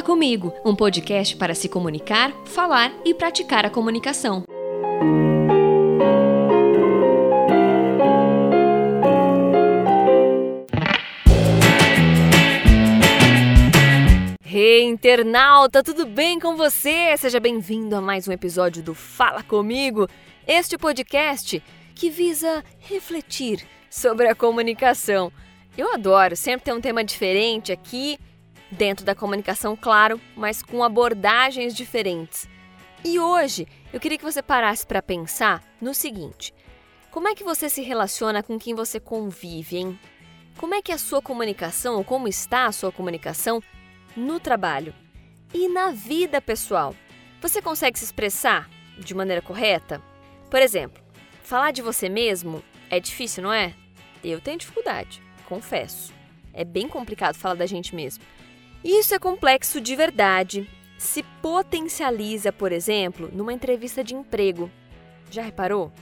Fala Comigo, um podcast para se comunicar, falar e praticar a comunicação. Hey, internauta, tudo bem com você? Seja bem-vindo a mais um episódio do Fala Comigo, este podcast que visa refletir sobre a comunicação. Eu adoro sempre ter um tema diferente aqui dentro da comunicação, claro, mas com abordagens diferentes. E hoje eu queria que você parasse para pensar no seguinte: como é que você se relaciona com quem você convive, hein? Como é que é a sua comunicação, ou como está a sua comunicação no trabalho e na vida pessoal? Você consegue se expressar de maneira correta? Por exemplo, falar de você mesmo é difícil, não é? Eu tenho dificuldade, confesso. É bem complicado falar da gente mesmo. Isso é complexo de verdade. Se potencializa, por exemplo, numa entrevista de emprego. Já reparou?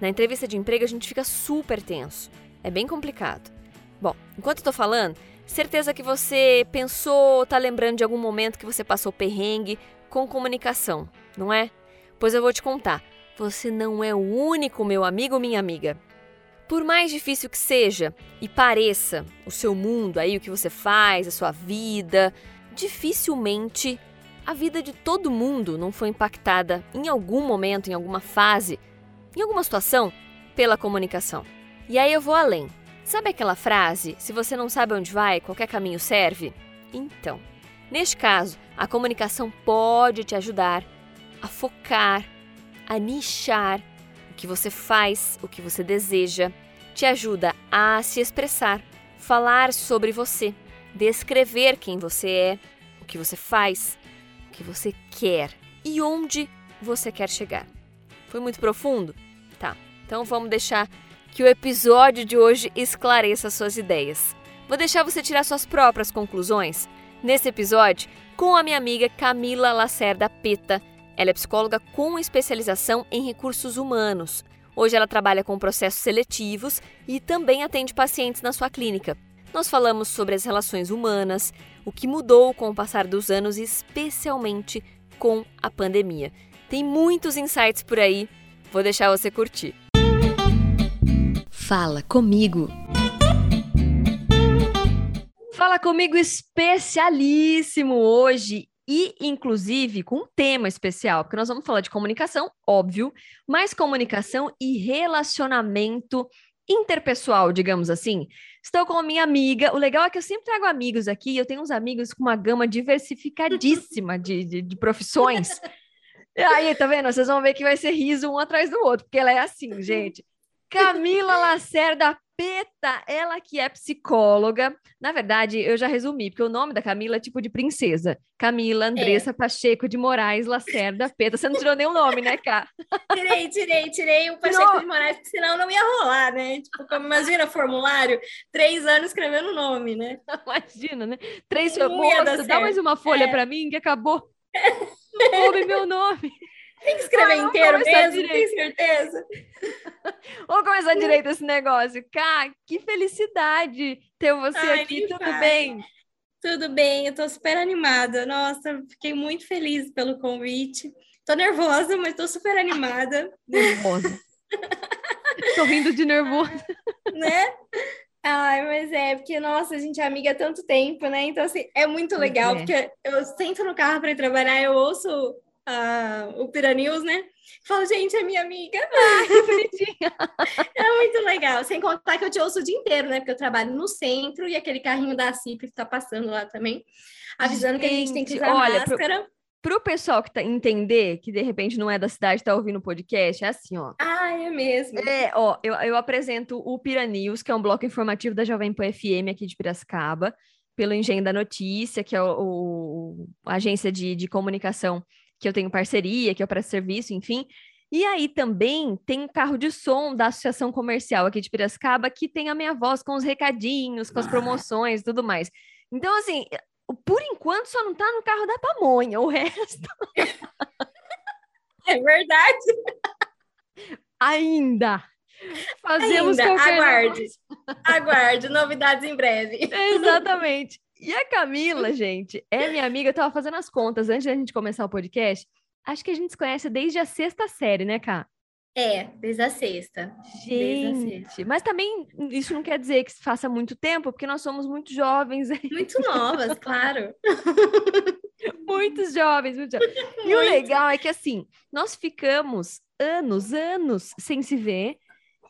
Na entrevista de emprego a gente fica super tenso. É bem complicado. Bom, enquanto tô falando, certeza que você pensou, tá lembrando de algum momento que você passou perrengue com comunicação, não é? Pois eu vou te contar. Você não é o único, meu amigo minha amiga. Por mais difícil que seja e pareça o seu mundo aí, o que você faz, a sua vida, dificilmente a vida de todo mundo não foi impactada em algum momento, em alguma fase, em alguma situação, pela comunicação. E aí eu vou além. Sabe aquela frase: se você não sabe onde vai, qualquer caminho serve? Então, neste caso, a comunicação pode te ajudar a focar, a nichar o que você faz, o que você deseja, te ajuda a se expressar, falar sobre você, descrever quem você é, o que você faz, o que você quer e onde você quer chegar. Foi muito profundo? Tá. Então vamos deixar que o episódio de hoje esclareça suas ideias. Vou deixar você tirar suas próprias conclusões nesse episódio com a minha amiga Camila Lacerda Peta ela é psicóloga com especialização em recursos humanos. Hoje ela trabalha com processos seletivos e também atende pacientes na sua clínica. Nós falamos sobre as relações humanas, o que mudou com o passar dos anos, especialmente com a pandemia. Tem muitos insights por aí, vou deixar você curtir. Fala comigo! Fala comigo especialíssimo hoje e, inclusive, com um tema especial, porque nós vamos falar de comunicação, óbvio, mas comunicação e relacionamento interpessoal, digamos assim. Estou com a minha amiga. O legal é que eu sempre trago amigos aqui, eu tenho uns amigos com uma gama diversificadíssima de, de, de profissões. Aí, tá vendo? Vocês vão ver que vai ser riso um atrás do outro, porque ela é assim, gente. Camila Lacerda Peta, ela que é psicóloga. Na verdade, eu já resumi, porque o nome da Camila é tipo de princesa. Camila Andressa é. Pacheco de Moraes Lacerda Peta. Você não tirou nenhum nome, né, Cá? Tirei, tirei, tirei o Pacheco não. de Moraes, porque senão não ia rolar, né? Tipo, como imagina formulário, três anos escrevendo o nome, né? Imagina, né? Três, moça, dá mais uma folha é. para mim que acabou. Não coube meu nome. Tem que escrever ah, inteiro mesmo, tem certeza? Vamos começar direito esse negócio. Cá, que felicidade ter você Ai, aqui, tudo faz. bem? Tudo bem, eu tô super animada. Nossa, fiquei muito feliz pelo convite. Tô nervosa, mas tô super animada. Nervosa. tô rindo de nervoso. né? Ai, mas é, porque, nossa, a gente é amiga há tanto tempo, né? Então, assim, é muito legal, é. porque eu sento no carro para ir trabalhar, eu ouço uh, o Pira News, né? Falo, gente, é minha amiga. Ah, que bonitinha. é muito legal. Sem contar que eu te ouço o dia inteiro, né? Porque eu trabalho no centro e aquele carrinho da CIP está passando lá também, avisando gente, que a gente tem que usar olha, máscara. Pro... o pessoal que tá entender, que de repente não é da cidade, tá ouvindo o podcast, é assim, ó. Ah, é mesmo. É, ó, eu, eu apresento o Pira News, que é um bloco informativo da Jovem Pan FM aqui de Piracicaba, pelo Engenho da Notícia, que é o, o a agência de, de comunicação que eu tenho parceria, que eu presto serviço, enfim. E aí também tem um carro de som da Associação Comercial aqui de Piracicaba que tem a minha voz com os recadinhos, com as promoções e tudo mais. Então, assim, por enquanto só não tá no carro da pamonha, o resto. É verdade. Ainda. Fazemos Ainda. Aguarde. Aguarde, novidades em breve. Exatamente. E a Camila, gente, é minha amiga. Eu tava fazendo as contas antes da gente começar o podcast. Acho que a gente se conhece desde a sexta série, né, Cá? É, desde a sexta. Gente, a sexta. mas também isso não quer dizer que faça muito tempo, porque nós somos muito jovens. Muito novas, claro. Muitos jovens, muito jovens. E muito. o legal é que, assim, nós ficamos anos, anos sem se ver,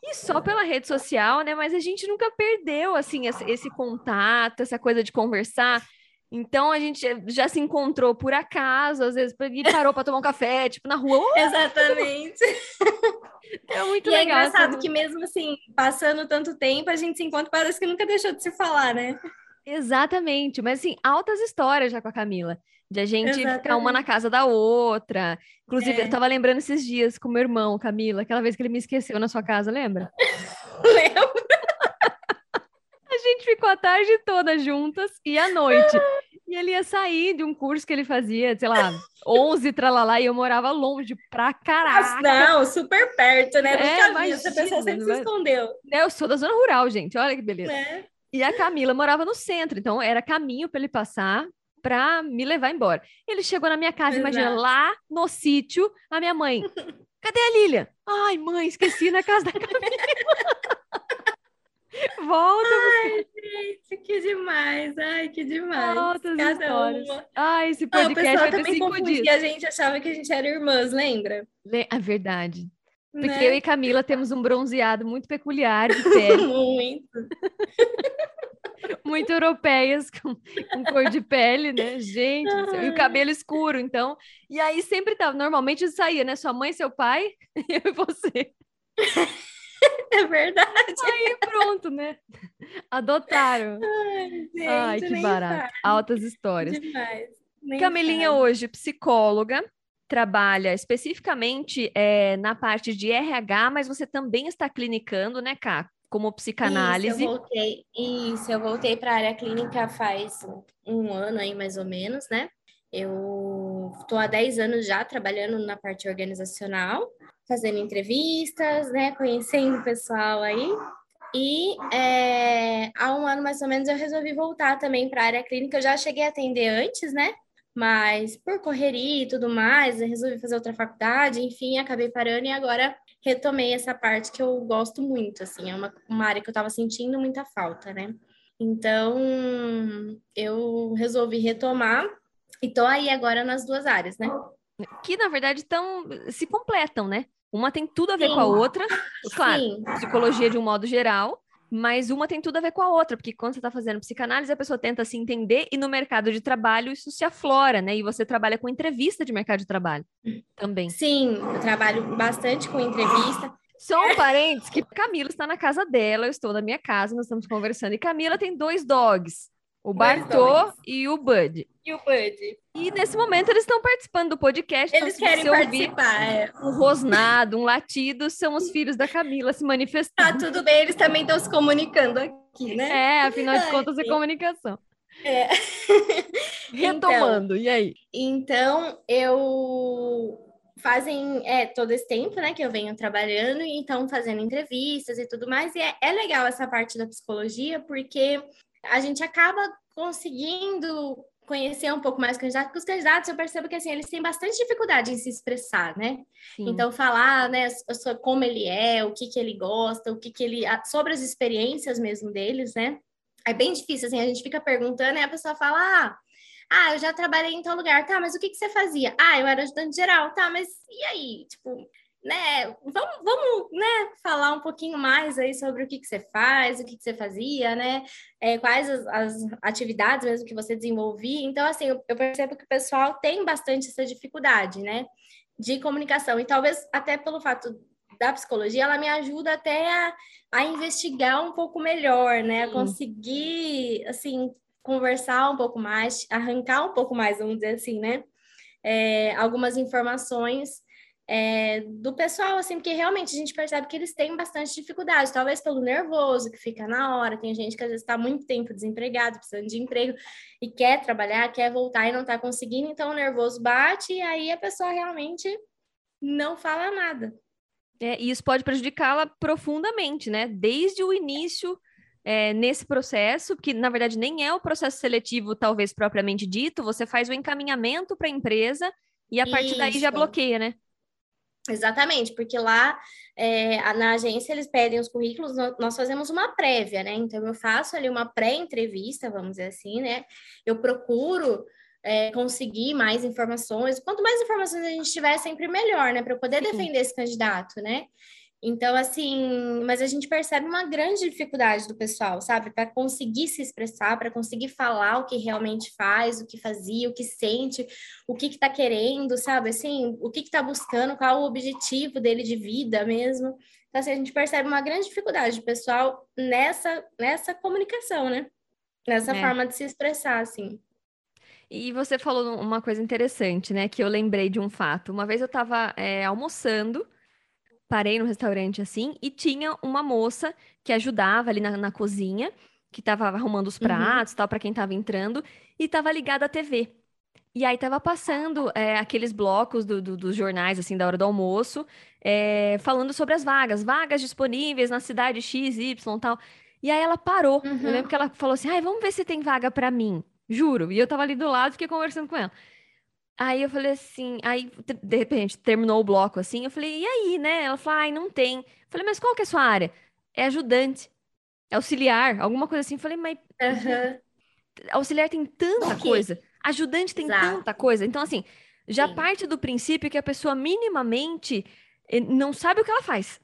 e só pela rede social, né? Mas a gente nunca perdeu, assim, esse, contato, essa coisa de conversar. Então a gente já se encontrou por acaso, às vezes e parou para tomar um café, tipo na rua. Oh! Exatamente. É muito e legal. É engraçado assim. que mesmo assim, passando tanto tempo, a gente se encontra parece que nunca deixou de se falar, né? Exatamente, mas assim, altas histórias já com a Camila, de a gente Exatamente. ficar uma na casa da outra. Inclusive, é. eu tava lembrando esses dias com meu irmão, Camila, aquela vez que ele me esqueceu na sua casa, lembra? Lembro. a gente ficou a tarde toda juntas e à noite. E ele ia sair de um curso que ele fazia, sei lá, 11 tralalá, e eu morava longe pra caraca. Não, super perto, né? É, Nunca vi, essa pessoa sempre se escondeu. É, eu sou da zona rural, gente, olha que beleza. É. E a Camila morava no centro, então era caminho para ele passar para me levar embora. Ele chegou na minha casa, Exato. imagina, lá no sítio, a minha mãe, cadê a Lilia? Ai, mãe, esqueci na casa da Camila. Volta. Ai, gente, que demais. Ai, que demais. Volta Cada histórias. uma. Ai, esse podcast ah, vai ter cinco dias. a gente achava que a gente era irmãs, lembra? É verdade. Porque né? eu e Camila temos um bronzeado muito peculiar de pele. muito. Muito europeias, com, com, cor de pele, né? Gente, e o cabelo escuro, então. E aí sempre tava, normalmente saía, né? Sua mãe, seu pai, eu e você. É verdade. Aí pronto, né? Adotaram. Ai, gente, Ai que barato. Sabe. Altas histórias. Demais. Camilinha sabe. hoje, psicóloga, trabalha especificamente é, na parte de RH, mas você também está clinicando, né, Cá? Como psicanálise. Isso, eu voltei, isso, eu voltei para a área clínica faz um ano aí, mais ou menos, né? Eu estou há 10 anos já trabalhando na parte organizacional, fazendo entrevistas, né? Conhecendo o pessoal aí. E é, há um ano mais ou menos eu resolvi voltar também para a área clínica. Eu já cheguei a atender antes, né? Mas por correria e tudo mais, eu resolvi fazer outra faculdade, enfim, acabei parando e agora retomei essa parte que eu gosto muito, assim, é uma, uma área que eu estava sentindo muita falta, né? Então, eu resolvi retomar e tô aí agora nas duas áreas, né? Que, na verdade, tão, se completam, né? Uma tem tudo a ver Sim. com a outra, claro, Sim. psicologia de um modo geral, mas uma tem tudo a ver com a outra, porque quando você está fazendo psicanálise, a pessoa tenta se entender e no mercado de trabalho isso se aflora, né? E você trabalha com entrevista de mercado de trabalho também. Sim, eu trabalho bastante com entrevista. Só um parênteses, que Camila está na casa dela, eu estou na minha casa, nós estamos conversando. E Camila tem dois dogs, o Bartô e o Bud. E o Bud. E nesse momento eles estão participando do podcast. Eles então, querem participar. É. Um rosnado, um latido, são os filhos da Camila se manifestando. Tá tudo bem, eles também estão se comunicando aqui, né? É, afinal de contas, é comunicação. É. Retomando, então, e aí? Então, eu fazem é, todo esse tempo, né, que eu venho trabalhando e então fazendo entrevistas e tudo mais. E é, é legal essa parte da psicologia, porque a gente acaba conseguindo conhecer um pouco mais os candidatos, porque os candidatos eu percebo que assim, eles têm bastante dificuldade em se expressar, né? Sim. Então, falar, né, como ele é, o que que ele gosta, o que que ele. sobre as experiências mesmo deles, né? É bem difícil, assim, a gente fica perguntando e a pessoa fala, ah, ah, eu já trabalhei em tal lugar, tá, mas o que que você fazia? Ah, eu era ajudante geral, tá, mas e aí? Tipo, né, vamos, vamos né, falar um pouquinho mais aí sobre o que, que você faz, o que, que você fazia, né? É, quais as, as, atividades mesmo que você desenvolvia. Então, assim, eu, eu, percebo que o pessoal tem bastante essa dificuldade, né? De comunicação. E talvez até pelo fato da psicologia, ela me ajuda até a, a investigar um pouco melhor, né? A conseguir, assim, conversar um pouco mais, arrancar um pouco mais, vamos dizer assim, né? É, algumas informações é, do pessoal, assim, porque realmente a gente percebe que eles têm bastante dificuldade, talvez pelo nervoso que fica na hora. Tem gente que às vezes está muito tempo desempregado, precisando de emprego e quer trabalhar, quer voltar e não está conseguindo, então o nervoso bate e aí a pessoa realmente não fala nada. É, e isso pode prejudicá-la profundamente, né? Desde o início é, nesse processo, que na verdade nem é o processo seletivo, talvez propriamente dito, você faz o encaminhamento para a empresa e a partir Isso. daí já bloqueia, né? Exatamente, porque lá é, na agência eles pedem os currículos, nós fazemos uma prévia, né? Então eu faço ali uma pré-entrevista, vamos dizer assim, né? Eu procuro é, conseguir mais informações. Quanto mais informações a gente tiver, sempre melhor, né? Para poder defender esse candidato, né? Então, assim, mas a gente percebe uma grande dificuldade do pessoal, sabe? Para conseguir se expressar, para conseguir falar o que realmente faz, o que fazia, o que sente, o que está que tá querendo, sabe? Assim, o que está buscando, qual o objetivo dele de vida mesmo. Então, assim, a gente percebe uma grande dificuldade do pessoal nessa, nessa comunicação, né? Nessa é. forma de se expressar, assim. E você falou uma coisa interessante, né? Que eu lembrei de um fato. Uma vez eu estava é, almoçando parei no restaurante assim e tinha uma moça que ajudava ali na, na cozinha, que estava arrumando os uhum. pratos, uhum. tal, para quem estava entrando, e estava ligada à TV. E aí tava passando é, aqueles blocos do, do, dos jornais, assim, da hora do almoço, é, falando sobre as vagas, vagas disponíveis na cidade X, Y, tal. E aí ela parou. Uhum. Eu lembro que ela falou assim, ai, vamos ver se tem vaga para mim. Juro. E eu tava ali do lado, fiquei conversando com ela. Aí eu falei assim, aí de repente terminou o bloco assim, eu falei, e aí, né? Ela falou, ai, não tem. Eu falei, mas qual que é a sua área? É ajudante, é auxiliar, alguma coisa assim. Eu falei, mas uhum. auxiliar tem tanta coisa, ajudante tem Exato. tanta coisa. Então, assim, já Sim. parte do princípio que a pessoa minimamente eh, não sabe o que ela faz.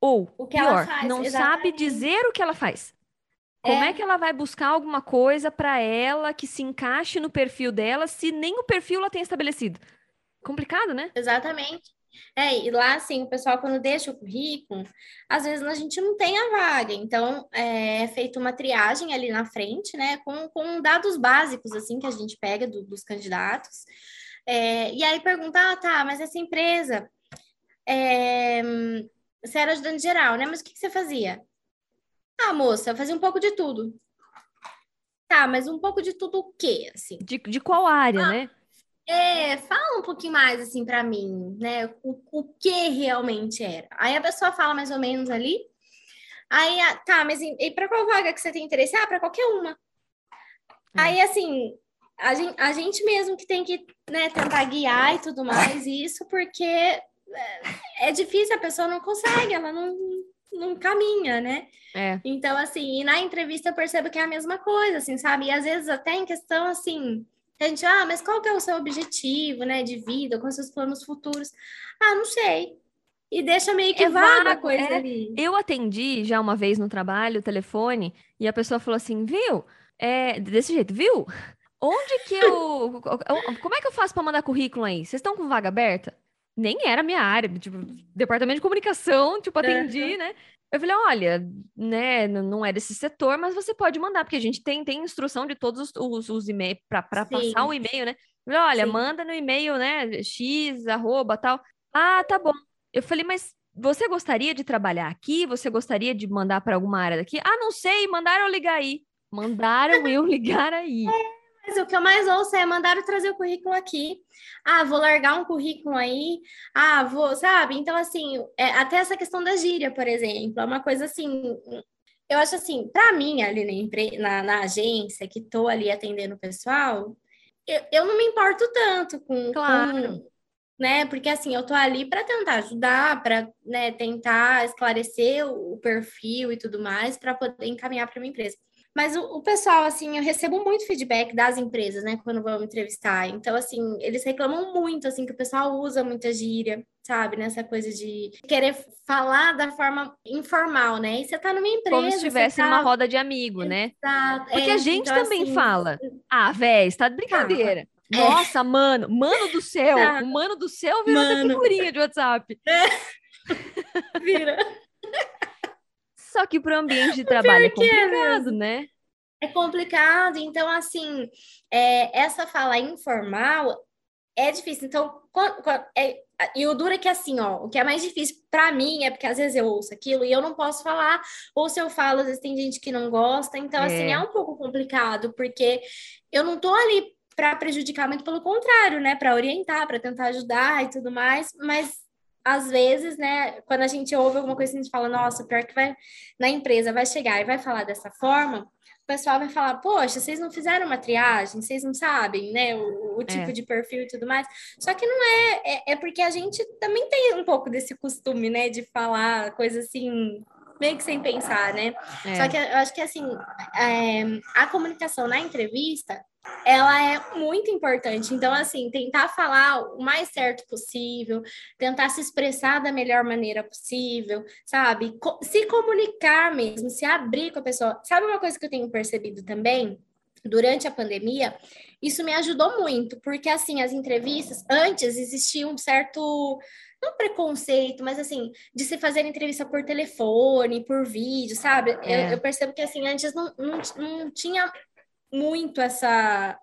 Ou, pior, faz, não exatamente. sabe dizer o que ela faz. Como é. é que ela vai buscar alguma coisa para ela que se encaixe no perfil dela, se nem o perfil ela tem estabelecido? Complicado, né? Exatamente. É, e lá, assim, o pessoal, quando deixa o currículo, às vezes a gente não tem a vaga, então é, é feita uma triagem ali na frente, né, com, com dados básicos, assim, que a gente pega do, dos candidatos, é, e aí pergunta, ah, tá, mas essa empresa, é, você era ajudante geral, né, mas o que, que você fazia? Ah, moça, fazia um pouco de tudo. Tá, mas um pouco de tudo o quê, assim? De, de qual área, ah, né? É, fala um pouquinho mais, assim, para mim, né? O, o que realmente era. Aí a pessoa fala mais ou menos ali. Aí, tá, mas e, para qual vaga que você tem interesse? Ah, para qualquer uma. É. Aí, assim, a gente, a gente mesmo que tem que né, tentar guiar e tudo mais, isso, porque é, é difícil, a pessoa não consegue, ela não, não caminha, né? É. Então, assim, e na entrevista eu percebo que é a mesma coisa, assim, sabe? E às vezes até em questão, assim, a gente, ah, mas qual que é o seu objetivo, né, de vida, com seus planos futuros? Ah, não sei. E deixa meio que é vaga a coisa é. ali. Eu atendi já uma vez no trabalho, o telefone, e a pessoa falou assim, viu? É, desse jeito, viu? Onde que eu... Como é que eu faço para mandar currículo aí? Vocês estão com vaga aberta? Nem era minha área, tipo, departamento de comunicação, tipo, atendi, uhum. né? Eu falei, olha, né, não é desse setor, mas você pode mandar, porque a gente tem, tem instrução de todos os, os, os e-mails para passar o e-mail, né? Eu falei, olha, Sim. manda no e-mail, né, x, arroba, tal. Ah, tá bom. Eu falei, mas você gostaria de trabalhar aqui? Você gostaria de mandar para alguma área daqui? Ah, não sei, mandaram eu ligar aí. Mandaram eu ligar aí. Mas o que eu mais ouço é mandaram trazer o currículo aqui. Ah, vou largar um currículo aí. Ah, vou, sabe? Então, assim, é, até essa questão da gíria, por exemplo, é uma coisa assim. Eu acho assim, para mim, ali na, na, na, agência, que estou ali atendendo o pessoal, eu, eu não me importo tanto com, claro. com né? Porque assim, eu tô ali para tentar ajudar, para né, tentar esclarecer o, o perfil e tudo mais, para poder encaminhar para minha empresa. Mas o, o, pessoal, assim, eu recebo muito feedback das empresas, né, quando vão me entrevistar. Então, assim, eles reclamam muito, assim, que o pessoal usa muita gíria, sabe? Nessa coisa de querer falar da forma informal, né? E você tá numa empresa. Como se estivesse tá... numa roda de amigo, né? Exato. Porque é, a gente então, também assim... fala. Ah, véi, tá de brincadeira. É. Nossa, mano, mano do céu, tá. o mano do céu virou mano. figurinha de WhatsApp. É. Vira. Só que para o ambiente de trabalho é, é complicado, né? É complicado, então, assim, é, essa fala informal é difícil. Então, é, e o duro é que, assim, ó, o que é mais difícil para mim é porque às vezes eu ouço aquilo e eu não posso falar, ou se eu falo, às vezes tem gente que não gosta, então, assim, é. assim, é um pouco complicado, porque eu não tô ali para prejudicar, muito pelo contrário, né, para orientar, para tentar ajudar e tudo mais, mas às vezes, né, quando a gente ouve alguma coisa, a gente fala, nossa, pior que vai na empresa, vai chegar e vai falar dessa forma, o pessoal vai falar, poxa, vocês não fizeram uma triagem, vocês não sabem, né, o, o tipo é. de perfil e tudo mais. Só que não é, é, é, porque a gente também tem um pouco desse costume, né, de falar coisa assim, meio que sem pensar, né? É. Só que eu acho que, assim, é, a comunicação na entrevista, ela é muito importante. Então, assim, tentar falar o mais certo possível, tentar se expressar da melhor maneira possível, sabe? Se comunicar mesmo, se abrir com a pessoa. Sabe uma coisa que eu tenho percebido também? Durante a pandemia, isso me ajudou muito, porque assim, as entrevistas, antes existia um certo não preconceito, mas assim, de se fazer entrevista por telefone, por vídeo, sabe? É. Eu, eu, percebo que assim, antes não, não, não tinha muito essa,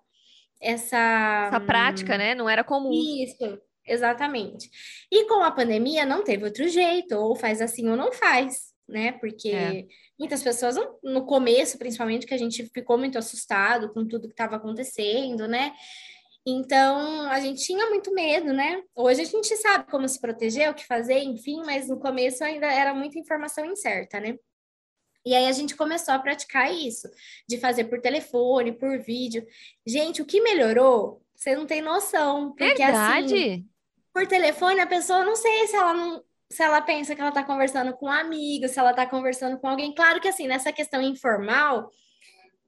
essa. Essa prática, né? Não era comum. Isso, exatamente. E com a pandemia não teve outro jeito, ou faz assim ou não faz, né? Porque é. muitas pessoas, no começo, principalmente, que a gente ficou muito assustado com tudo que estava acontecendo, né? Então, a gente tinha muito medo, né? Hoje a gente sabe como se proteger, o que fazer, enfim, mas no começo ainda era muita informação incerta, né? E aí a gente começou a praticar isso, de fazer por telefone, por vídeo. Gente, o que melhorou, você não tem noção. Porque Verdade? assim, por telefone, a pessoa não sei se ela não. Se ela pensa que ela está conversando com um amigo, se ela está conversando com alguém. Claro que assim, nessa questão informal,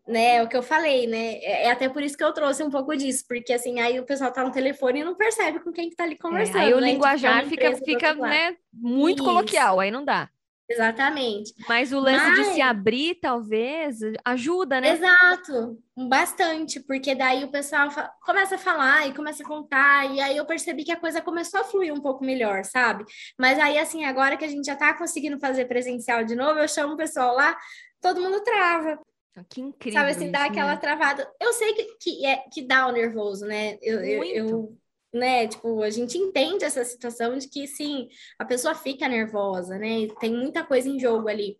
né? É o que eu falei, né? É, é até por isso que eu trouxe um pouco disso, porque assim, aí o pessoal tá no telefone e não percebe com quem que tá ali conversando. É, aí o né? Tipo, linguajar fica, fica né, muito isso. coloquial, aí não dá. Exatamente. Mas o lance Mas... de se abrir, talvez, ajuda, né? Exato, bastante, porque daí o pessoal começa a falar e começa a contar, e aí eu percebi que a coisa começou a fluir um pouco melhor, sabe? Mas aí, assim, agora que a gente já tá conseguindo fazer presencial de novo, eu chamo o pessoal lá, todo mundo trava. Ah, que incrível. Sabe assim, dá aquela né? travada. Eu sei que, que, é, que dá o nervoso, né? Eu, eu, eu, né? Tipo, a gente entende essa situação de que, sim, a pessoa fica nervosa, né? Tem muita coisa em jogo ali.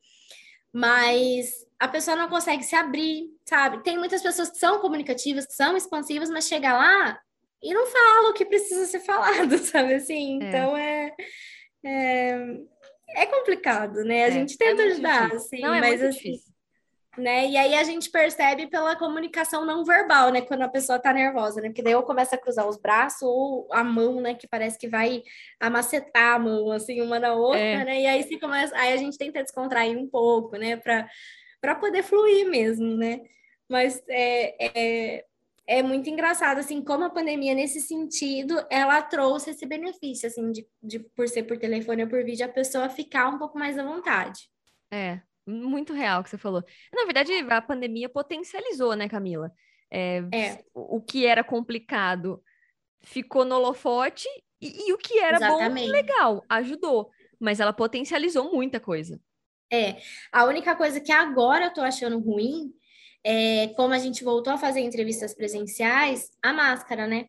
Mas a pessoa não consegue se abrir, sabe? Tem muitas pessoas que são comunicativas, que são expansivas, mas chega lá e não fala o que precisa ser falado, sabe? Assim, é. então é, é, é complicado, né? A é, gente tenta é ajudar, difícil. assim, não, é mas assim. Difícil né? E aí a gente percebe pela comunicação não verbal, né? Quando a pessoa tá nervosa, né? Porque daí ou começa a cruzar os braços ou a mão, né? Que parece que vai amacetar a mão, assim, uma na outra, é. né? E aí se começa, aí a gente tenta descontrair um pouco, né? Para para poder fluir mesmo, né? Mas é, é, é muito engraçado, assim, como a pandemia, nesse sentido, ela trouxe esse benefício, assim, de, de por ser por telefone ou por vídeo, a pessoa ficar um pouco mais à vontade. É, muito real que você falou. Na verdade, a pandemia potencializou, né, Camila? É, é. O que era complicado ficou no holofote e, e o que era Exatamente. bom, legal, ajudou. Mas ela potencializou muita coisa. É, a única coisa que agora eu tô achando ruim é como a gente voltou a fazer entrevistas presenciais, a máscara, né?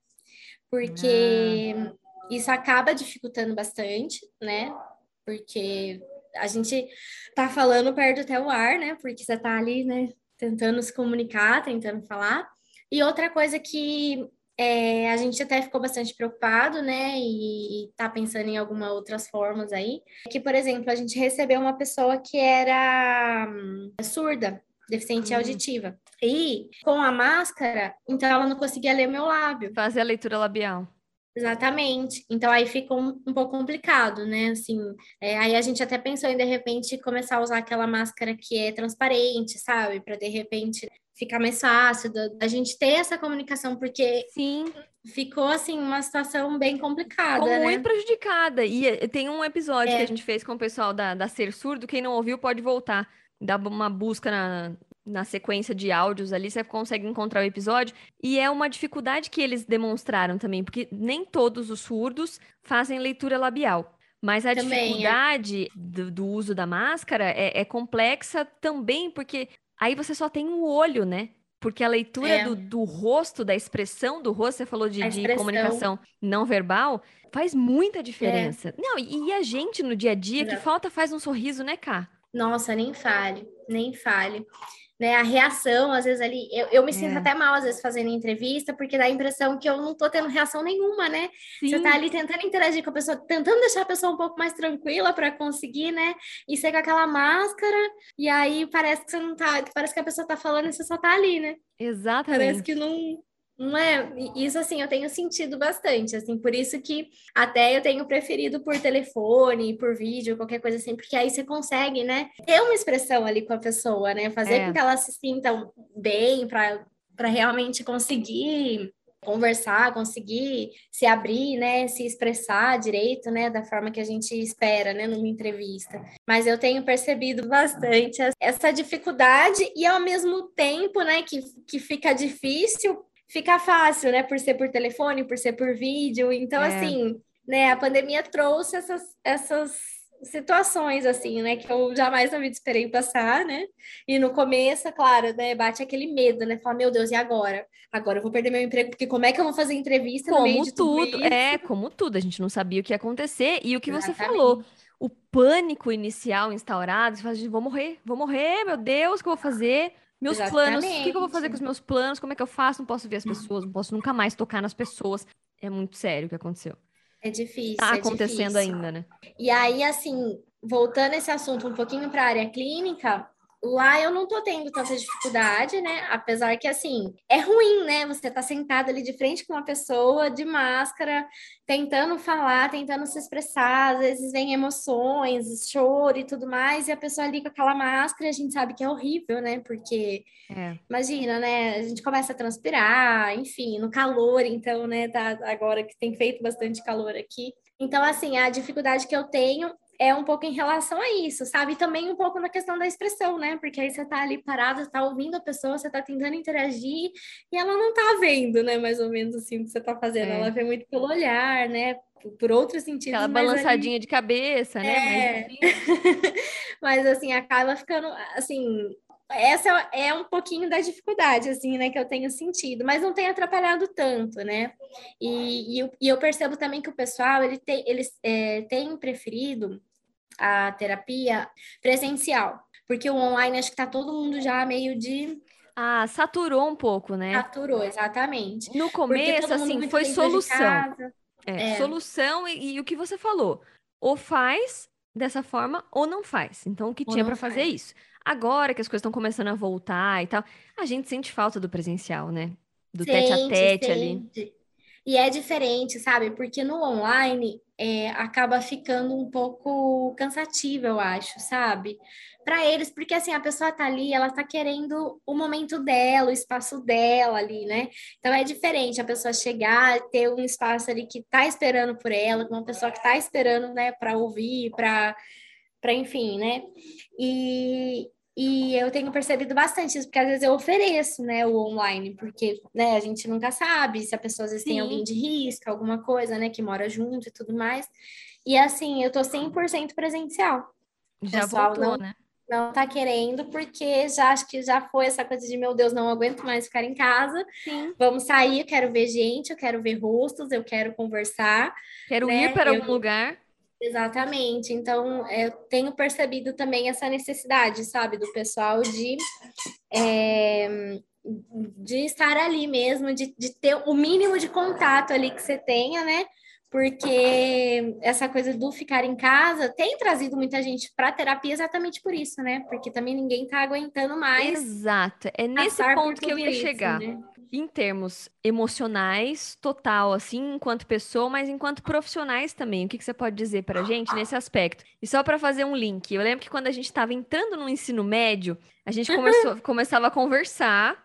Porque ah. isso acaba dificultando bastante, né? Porque a gente tá falando perto até o ar, né? Porque você tá ali, né? Tentando se comunicar, tentando falar. E outra coisa que é, a gente até ficou bastante preocupado, né? E, e tá pensando em algumas outras formas aí. Que, por exemplo, a gente recebeu uma pessoa que era hum, surda, deficiente uhum. auditiva. E com a máscara, então ela não conseguia ler meu lábio. Fazer a leitura labial. Exatamente. Então aí fica um, um pouco complicado, né? Assim, é, aí a gente até pensou em de repente começar a usar aquela máscara que é transparente, sabe? Para de repente ficar mais fácil da, gente ter essa comunicação, porque sim, ficou assim uma situação bem complicada. Ficou né? muito prejudicada. E eh, tem um episódio é. que a gente fez com o pessoal da, da Ser Surdo, quem não ouviu pode voltar. Dá uma busca na, na sequência de áudios ali, você consegue encontrar o episódio. E é uma dificuldade que eles demonstraram também, porque nem todos os surdos fazem leitura labial. Mas a também, é. dificuldade é. do, do, uso da máscara é, é, complexa também, porque aí você só tem o um olho, né? Porque a leitura é. do, do, rosto, da expressão do rosto, você falou de, de comunicação não verbal, faz muita diferença. É. Não, e, e, a gente no dia a dia, Exato. que falta faz um sorriso, né, Cá? Nossa, nem fale, nem fale né, a reação, às vezes ali, eu, eu me sinto é. até mal, às vezes, fazendo entrevista, porque dá a impressão que eu não tô tendo reação nenhuma, né? Sim. Você tá ali tentando interagir com a pessoa, tentando deixar a pessoa um pouco mais tranquila para conseguir, né? E ser com aquela máscara, e aí parece que você não tá, parece que a pessoa tá falando e você só tá ali, né? Exatamente. Parece que não, não é? Isso, assim, eu tenho sentido bastante, assim, por isso que até eu tenho preferido por telefone, por vídeo, qualquer coisa assim, porque aí você consegue, né, ter uma expressão ali com a pessoa, né, fazer é. com que ela se sinta bem para realmente conseguir conversar, conseguir se abrir, né, se expressar direito, né, da forma que a gente espera, né, numa entrevista. Mas eu tenho percebido bastante essa dificuldade e ao mesmo tempo, né, que, que fica difícil fica fácil, né? Por ser por telefone, por ser por vídeo. Então, é. assim, né? A pandemia trouxe essas, essas situações, assim, né? Que eu jamais na vida esperei passar, né? E no começo, claro, né? Bate aquele medo, né? Fala, meu Deus, e agora? Agora eu vou perder meu emprego, porque como é que eu vou fazer entrevista como no meio de tudo, tudo É, como tudo. A gente não sabia o que ia acontecer. E o que Exatamente. você falou, o pânico inicial instaurado, você fala, vou morrer, vou morrer, meu Deus, o que eu vou fazer? Meus Exatamente. planos, o que, que, eu vou fazer com os meus planos? Como é que eu faço? Não posso ver as pessoas, não posso nunca mais tocar nas pessoas. É muito sério o que aconteceu. É difícil. Tá é acontecendo difícil. ainda, né? E aí, assim, voltando esse assunto um pouquinho para a área clínica, Lá eu não tô tendo tanta dificuldade, né? Apesar que, assim, é ruim, né? Você tá sentado ali de frente com uma pessoa de máscara, tentando falar, tentando se expressar, às vezes vem emoções, choro e tudo mais, e a pessoa ali com aquela máscara, a gente sabe que é horrível, né? Porque, é. imagina, né? A gente começa a transpirar, enfim, no calor, então, né? Tá agora que tem feito bastante calor aqui. Então, assim, a dificuldade que eu tenho é um pouco em relação a isso, sabe? E também um pouco na questão da expressão, né? Porque aí você tá ali parado, você tá ouvindo a pessoa, você tá tentando interagir e ela não tá vendo, né? Mais ou menos assim o que você tá fazendo. É. Ela vê muito pelo olhar, né? Por outros sentidos. Aquela balançadinha ali... de cabeça, né? É. Mas, mas assim, acaba ficando assim, essa é um pouquinho da dificuldade, assim, né, que eu tenho sentido, mas não tem atrapalhado tanto, né? E, e, eu, e eu percebo também que o pessoal, ele tem, eles é, tem preferido a terapia presencial, porque o online acho que tá todo mundo já meio de ah, saturou um pouco, né? Saturou, exatamente. No começo, assim, foi solução. É, é, solução e, e, o que você falou. Ou faz dessa forma ou não faz. Então, o que ou tinha para fazer é isso. Agora que as coisas estão começando a voltar e tal, a gente sente falta do presencial, né? Do sente, tete a tete sente. ali. E é diferente, sabe? Porque no online é, acaba ficando um pouco cansativo, eu acho, sabe? Para eles, porque assim, a pessoa tá ali, ela tá querendo o momento dela, o espaço dela ali, né? Então é diferente a pessoa chegar, ter um espaço ali que tá esperando por ela, uma pessoa que tá esperando, né, para ouvir, para para enfim, né? E, e eu tenho percebido bastante isso, porque às vezes eu ofereço, né, o online, porque, né, a gente nunca sabe se a pessoa às vezes Sim. tem alguém de risco, alguma coisa, né, que mora junto e tudo mais. E assim, eu tô 100% presencial. Já Pessoal, voltou, não, né? Não tá querendo, porque já acho que já foi essa coisa de, meu Deus, não aguento mais ficar em casa. Sim. Vamos sair, eu quero ver gente, eu quero ver rostos, eu quero conversar. Quero né? ir para eu... algum lugar. Exatamente. Então, eu tenho percebido também essa necessidade, sabe, do pessoal de, é, de estar ali mesmo, de, de ter o mínimo de contato ali que você tenha, né? Porque essa coisa do ficar em casa tem trazido muita gente para terapia exatamente por isso, né? Porque também ninguém está aguentando mais. Exato. É nesse ponto que eu ia isso, chegar. Né? em termos emocionais, total, assim, enquanto pessoa, mas enquanto profissionais também. O que, que você pode dizer para a gente nesse aspecto? E só para fazer um link, eu lembro que quando a gente estava entrando no ensino médio, a gente começou, começava a conversar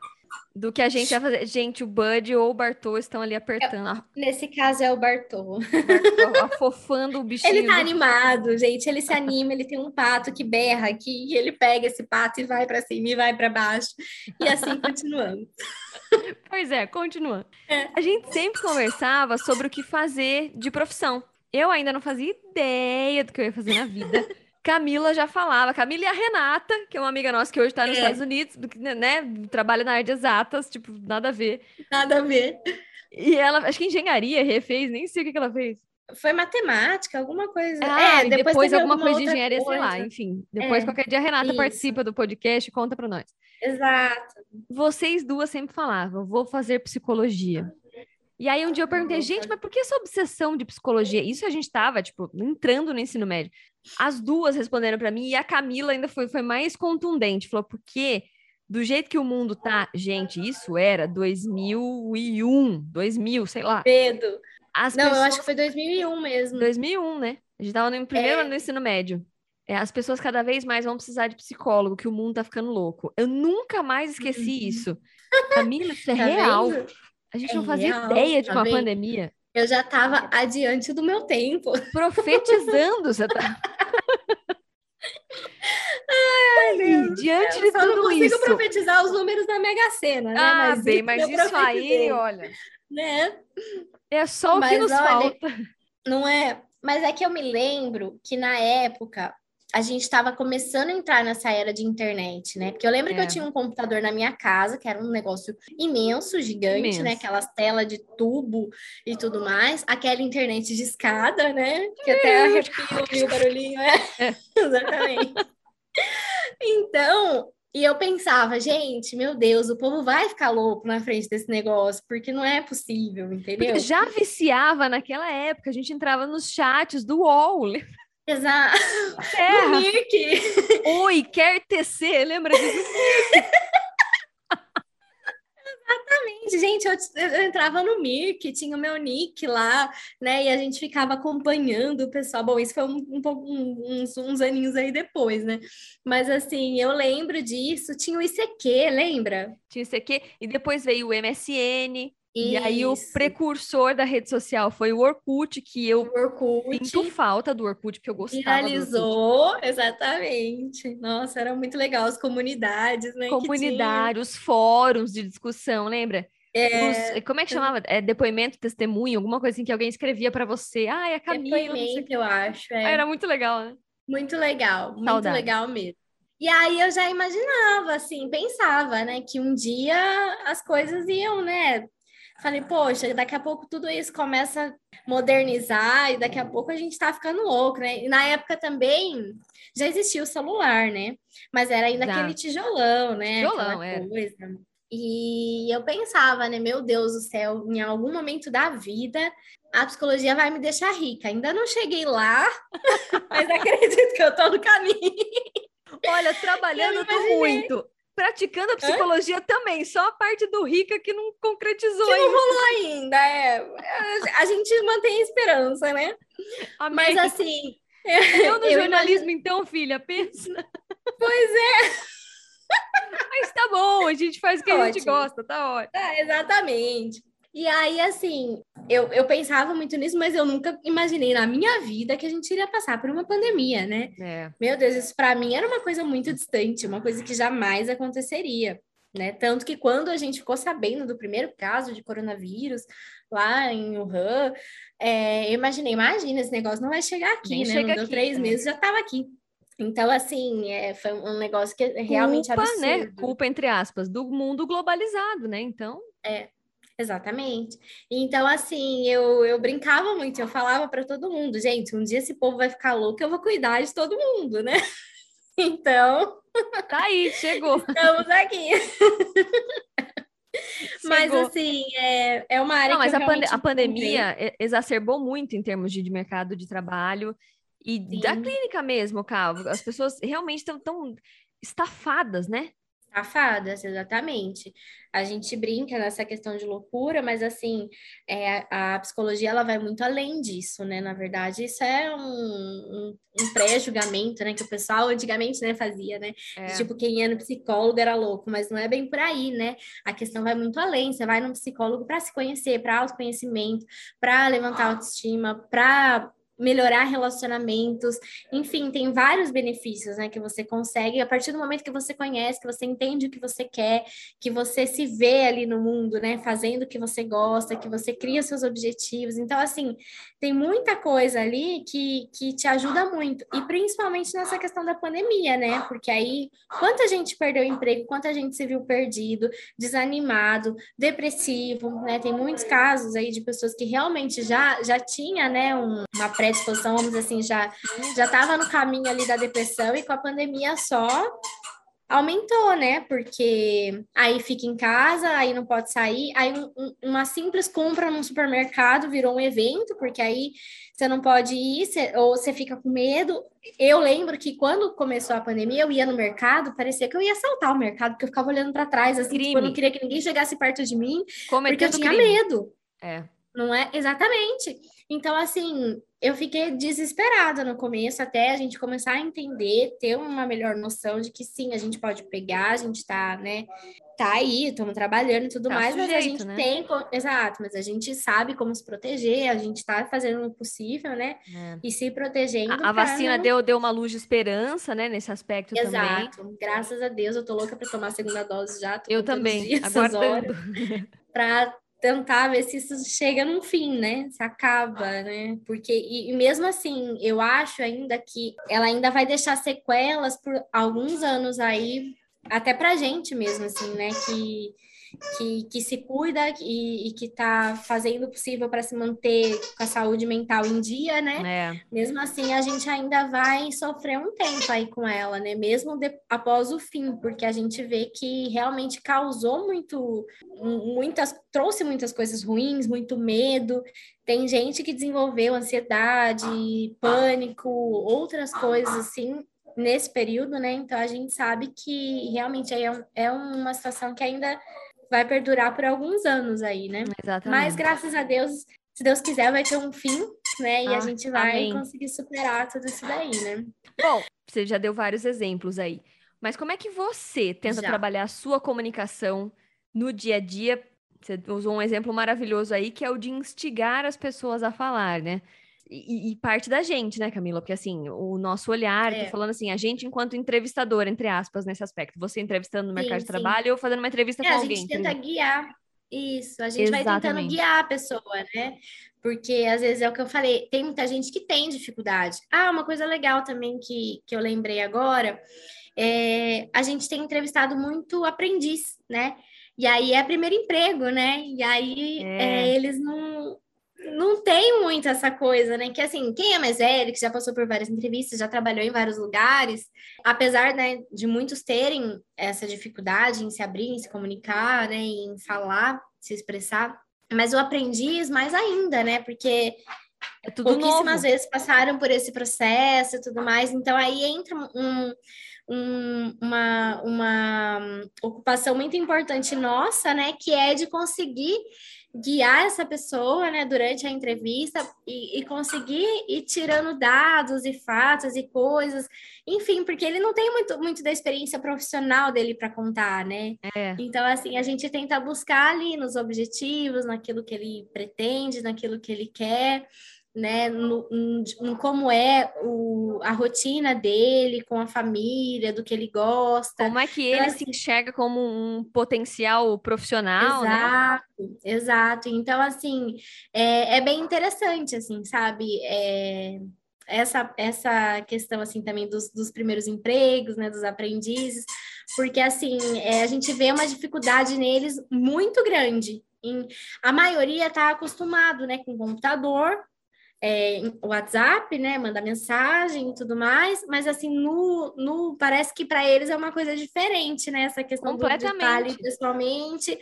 do que a gente ia fazer. Gente, o Bud ou o Bartô estão ali apertando. Nesse caso é o Bartô. Bartô afofando o bichinho. Ele tá animado, gente. Ele se anima, ele tem um pato que berra aqui, e ele pega esse pato e vai para cima e vai para baixo. E assim continuando. Pois é, continuando. É. A gente sempre conversava sobre o que fazer de profissão. Eu ainda não fazia ideia do que eu ia fazer na vida. Camila já falava, Camila e a Renata, que é uma amiga nossa que hoje está nos é. Estados Unidos, né? Trabalha na área de exatas, tipo, nada a ver. Nada a ver. E ela, acho que engenharia refez, nem sei o que, que ela fez. foi matemática, alguma coisa. Ah, é, depois, depois alguma coisa de engenharia, coisa. sei lá, enfim. Depois, é, qualquer dia, a Renata isso. participa do podcast e conta para nós. Exato. Vocês duas sempre falavam, vou fazer psicologia. E aí um dia eu perguntei, gente, mas por que essa obsessão de psicologia? Isso a gente tava, tipo, entrando no ensino médio. As duas responderam para mim e a Camila ainda foi, foi mais contundente, falou, porque do jeito que o mundo tá, gente, isso era 2001, 2000, sei lá. Medo. As Não, pessoas... eu acho que foi 2001 mesmo. 2001, né? A gente tava no primeiro é... ano do ensino médio. É, as pessoas cada vez mais vão precisar de psicólogo, que o mundo tá ficando louco. Eu nunca mais esqueci uhum. isso. Camila, isso é tá real. Vendo? A gente é não fazia real, ideia de tá uma vendo? pandemia. Eu já tava adiante do meu tempo. Profetizando, você tá. Ai, Deus. Diante de tudo não isso. consigo profetizar os números da Mega Sena, né? Ah, mas bem, mas isso aí, olha. Né? É só Mas, o que nos olha, falta. Não é? Mas é que eu me lembro que na época a gente estava começando a entrar nessa era de internet, né? Porque eu lembro é. que eu é. tinha um computador na minha casa, que era um negócio imenso, gigante, né? imenso. né? Aquelas telas de tubo e tudo mais. Aquela internet de escada, né? Que até arrepio o barulhinho, é. é. Exatamente. Então, e eu pensava, gente, meu Deus, o povo vai ficar louco na frente desse negócio, porque não é possível, entendeu? Porque já viciava naquela época, a gente entrava nos chats do UOL. Exato. É. Do. Oi, quer tecer? Lembra disso? Exatamente, gente, eu, eu, entrava no Mirk, tinha o meu nick lá, né, e a gente ficava acompanhando o pessoal, bom, isso foi um, um, um, uns, uns aninhos aí depois, né, mas assim, eu lembro disso, tinha o ICQ, lembra? Tinha o ICQ, e depois veio o MSN, isso. E aí o precursor da rede social foi o Orkut, que eu Orkut. sinto falta do Orkut, porque eu gostava Viralizou, exatamente. Nossa, era muito legal as comunidades, né? Comunidade, os fóruns de discussão, lembra? É... Os, como é que chamava? É, depoimento, testemunho, alguma coisa assim que alguém escrevia para você. Ah, é a Camila. Depoimento, eu acho. É. era muito legal, né? Muito legal, muito Saudades. legal mesmo. E aí eu já imaginava, assim, pensava, né, que um dia as coisas iam, né, Falei, poxa, daqui a pouco tudo isso começa a modernizar e daqui a pouco a gente tá ficando louco, né? E na época também já existia o celular, né? Mas era ainda já. aquele tijolão, né? Tijolão, é. E eu pensava, né? Meu Deus do céu, em algum momento da vida a psicologia vai me deixar rica. Ainda não cheguei lá, mas acredito que eu tô no caminho. Olha, trabalhando muito praticando a psicologia também, só a parte do rica que não concretizou que ainda. não rolou ainda, é. A gente mantém a esperança, né? Mas assim. Eu no eu jornalismo, imagino... então, filha, pensa. Pois é. Mas tá bom, a gente faz o que Ótimo. a gente gosta, tá ótimo. É, exatamente. E aí, assim, eu, eu pensava muito nisso, mas eu nunca imaginei na minha vida que a gente iria passar por uma pandemia, né? É. Meu Deus, isso para mim era uma coisa muito distante, uma coisa que jamais aconteceria. Né? Tanto que quando a gente ficou sabendo do primeiro caso de coronavírus lá em Wuhan, é, eu imaginei, imagina, esse negócio não vai chegar aqui, Nem né? Chega não deu aqui, três meses, já estava aqui. Então, assim, é, foi um negócio que é realmente Culpa, absurdo. né? Culpa, entre aspas, do mundo globalizado, né? Então... É, Exatamente. Então, assim, eu, eu brincava muito, eu falava para todo mundo, gente, um dia esse povo vai ficar louco, eu vou cuidar de todo mundo, né? Então. Tá aí, chegou. Estamos aqui. Mas, assim, é, é uma área Não, mas a, pande a pandemia exacerbou muito em termos de, de mercado de trabalho e Sim. da clínica mesmo, Calvo. As pessoas realmente estão tão estafadas, né? Estafadas, exatamente a gente brinca nessa questão de loucura, mas assim, é, a psicologia ela vai muito além disso, né? Na verdade, isso é um, um, um pré-julgamento, né? Que o pessoal antigamente né, fazia, né? É. Tipo, quem ia no psicólogo era louco, mas não é bem por aí, né? A questão vai muito além. Você vai no psicólogo para se conhecer, para autoconhecimento, para levantar a autoestima, para melhorar relacionamentos, enfim, tem vários benefícios, né, que você consegue a partir do momento que você conhece, que você entende o que você quer, que você se vê ali no mundo, né, fazendo o que você gosta, que você cria seus objetivos. Então, assim, tem muita coisa ali que, que te ajuda muito, e principalmente nessa questão da pandemia, né, porque aí quanta gente perdeu emprego, quanta gente se viu perdido, desanimado, depressivo, né, tem muitos casos aí de pessoas que realmente já, já tinha, né, um, uma pré predisposição, vamos dizer assim, já já estava no caminho ali da depressão e com a pandemia só aumentou, né? Porque aí fica em casa, aí não pode sair, aí um, um, uma simples compra num supermercado virou um evento, porque aí você não pode ir, você, ou você fica com medo. Eu lembro que quando começou a pandemia, eu ia no mercado, parecia que eu ia saltar o mercado, porque eu ficava olhando para trás, assim, tipo, eu não queria que ninguém chegasse perto de mim, porque eu tinha crime. medo. É. Não é? Exatamente. Então, assim, eu fiquei desesperada no começo, até a gente começar a entender, ter uma melhor noção de que sim, a gente pode pegar, a gente tá, né, tá aí, estamos trabalhando e tudo tá mais, sujeito, mas a gente né? tem, exato, mas a gente sabe como se proteger, a gente tá fazendo o possível, né, é. e se protegendo. A, a vacina não... deu, deu uma luz de esperança, né, nesse aspecto exato. também. Exato, graças a Deus, eu tô louca para tomar a segunda dose já. eu também, aguardando. Para tentar ver se isso chega num fim, né? Se acaba, né? Porque, e, e, mesmo assim, eu acho ainda que ela ainda vai deixar sequelas por alguns anos aí, até pra gente mesmo, assim, né? Que que, que se cuida e, e que está fazendo o possível para se manter com a saúde mental em dia, né? É. Mesmo assim, a gente ainda vai sofrer um tempo aí com ela, né? Mesmo de, após o fim, porque a gente vê que realmente causou muito, muitas, trouxe muitas coisas ruins, muito medo. Tem gente que desenvolveu ansiedade, pânico, outras coisas assim, nesse período, né? Então a gente sabe que realmente é, é uma situação que ainda vai perdurar por alguns anos aí, né? Exatamente. Mas graças a Deus, se Deus quiser, vai ter um fim, né? E ah, a gente vai amém. conseguir superar tudo isso daí, né? Bom, você já deu vários exemplos aí. Mas como é que você tenta já. trabalhar a sua comunicação no dia a dia? Você usou um exemplo maravilhoso aí, que é o de instigar as pessoas a falar, né? E, e, parte da gente, né, Camila? Porque assim, o nosso olhar, é. tô falando assim, a gente enquanto entrevistador, entre aspas, nesse aspecto, você entrevistando no mercado sim, de trabalho ou fazendo uma entrevista é, com alguém. A gente tenta guiar. Isso, a gente Exatamente. vai tentando guiar a pessoa, né? Porque às vezes é o que eu falei, tem muita gente que tem dificuldade. Ah, uma coisa legal também que, que eu lembrei agora, é, a gente tem entrevistado muito aprendiz, né? E aí é primeiro emprego, né? E aí é. É, eles não, não tem muito essa coisa, né? Que assim, quem é mais velho, que já passou por várias entrevistas, já trabalhou em vários lugares, apesar né, de muitos terem essa dificuldade em se abrir, em se comunicar, né, em falar, se expressar, mas o aprendiz mais ainda, né? Porque é pouquíssimas novo. vezes passaram por esse processo e tudo mais, então aí entra um, um, uma, uma ocupação muito importante nossa, né? Que é de conseguir guiar essa pessoa, né, durante a entrevista e, e, conseguir ir tirando dados e fatos e coisas, enfim, porque ele não tem muito, muito da experiência profissional dele para contar, né? É. Então, assim, a gente tenta buscar ali nos objetivos, naquilo que ele pretende, naquilo que ele quer, né, no, no, como é o, a rotina dele com a família, do que ele gosta. Como é que ele então, assim, se enxerga como um potencial profissional, né? exato, né? Exato, Então, assim, é, é bem interessante, assim, sabe? É, essa, essa questão, assim, também dos, dos primeiros empregos, né, dos aprendizes, porque, assim, é, a gente vê uma dificuldade neles muito grande, em, a maioria está acostumado, né, com computador, é, WhatsApp, né? Manda mensagem e tudo mais, mas assim, no, no parece que para eles é uma coisa diferente, né? Essa questão do estar ali pessoalmente,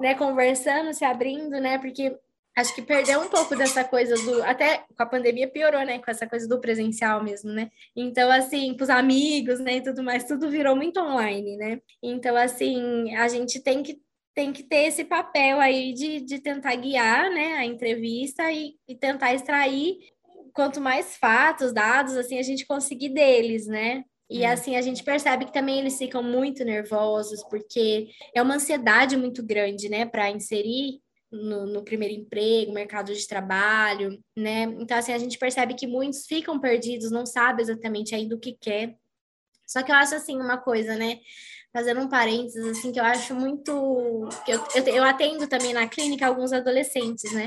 né? Conversando, se abrindo, né? Porque acho que perdeu um pouco dessa coisa do. Até com a pandemia piorou, né? Com essa coisa do presencial mesmo, né? Então, assim, com os amigos, né? E tudo mais, tudo virou muito online, né? Então, assim, a gente tem que tem que ter esse papel aí de, de tentar guiar né, a entrevista e, e tentar extrair quanto mais fatos, dados, assim, a gente conseguir deles, né? E é. assim, a gente percebe que também eles ficam muito nervosos, porque é uma ansiedade muito grande, né, para inserir no, no, primeiro emprego, mercado de trabalho, né? Então, assim, a gente percebe que muitos ficam perdidos, não sabem exatamente ainda o que quer. Só que eu acho, assim, uma coisa, né? Fazendo um parênteses, assim, que eu acho muito... Eu, eu, eu atendo também na clínica alguns adolescentes, né?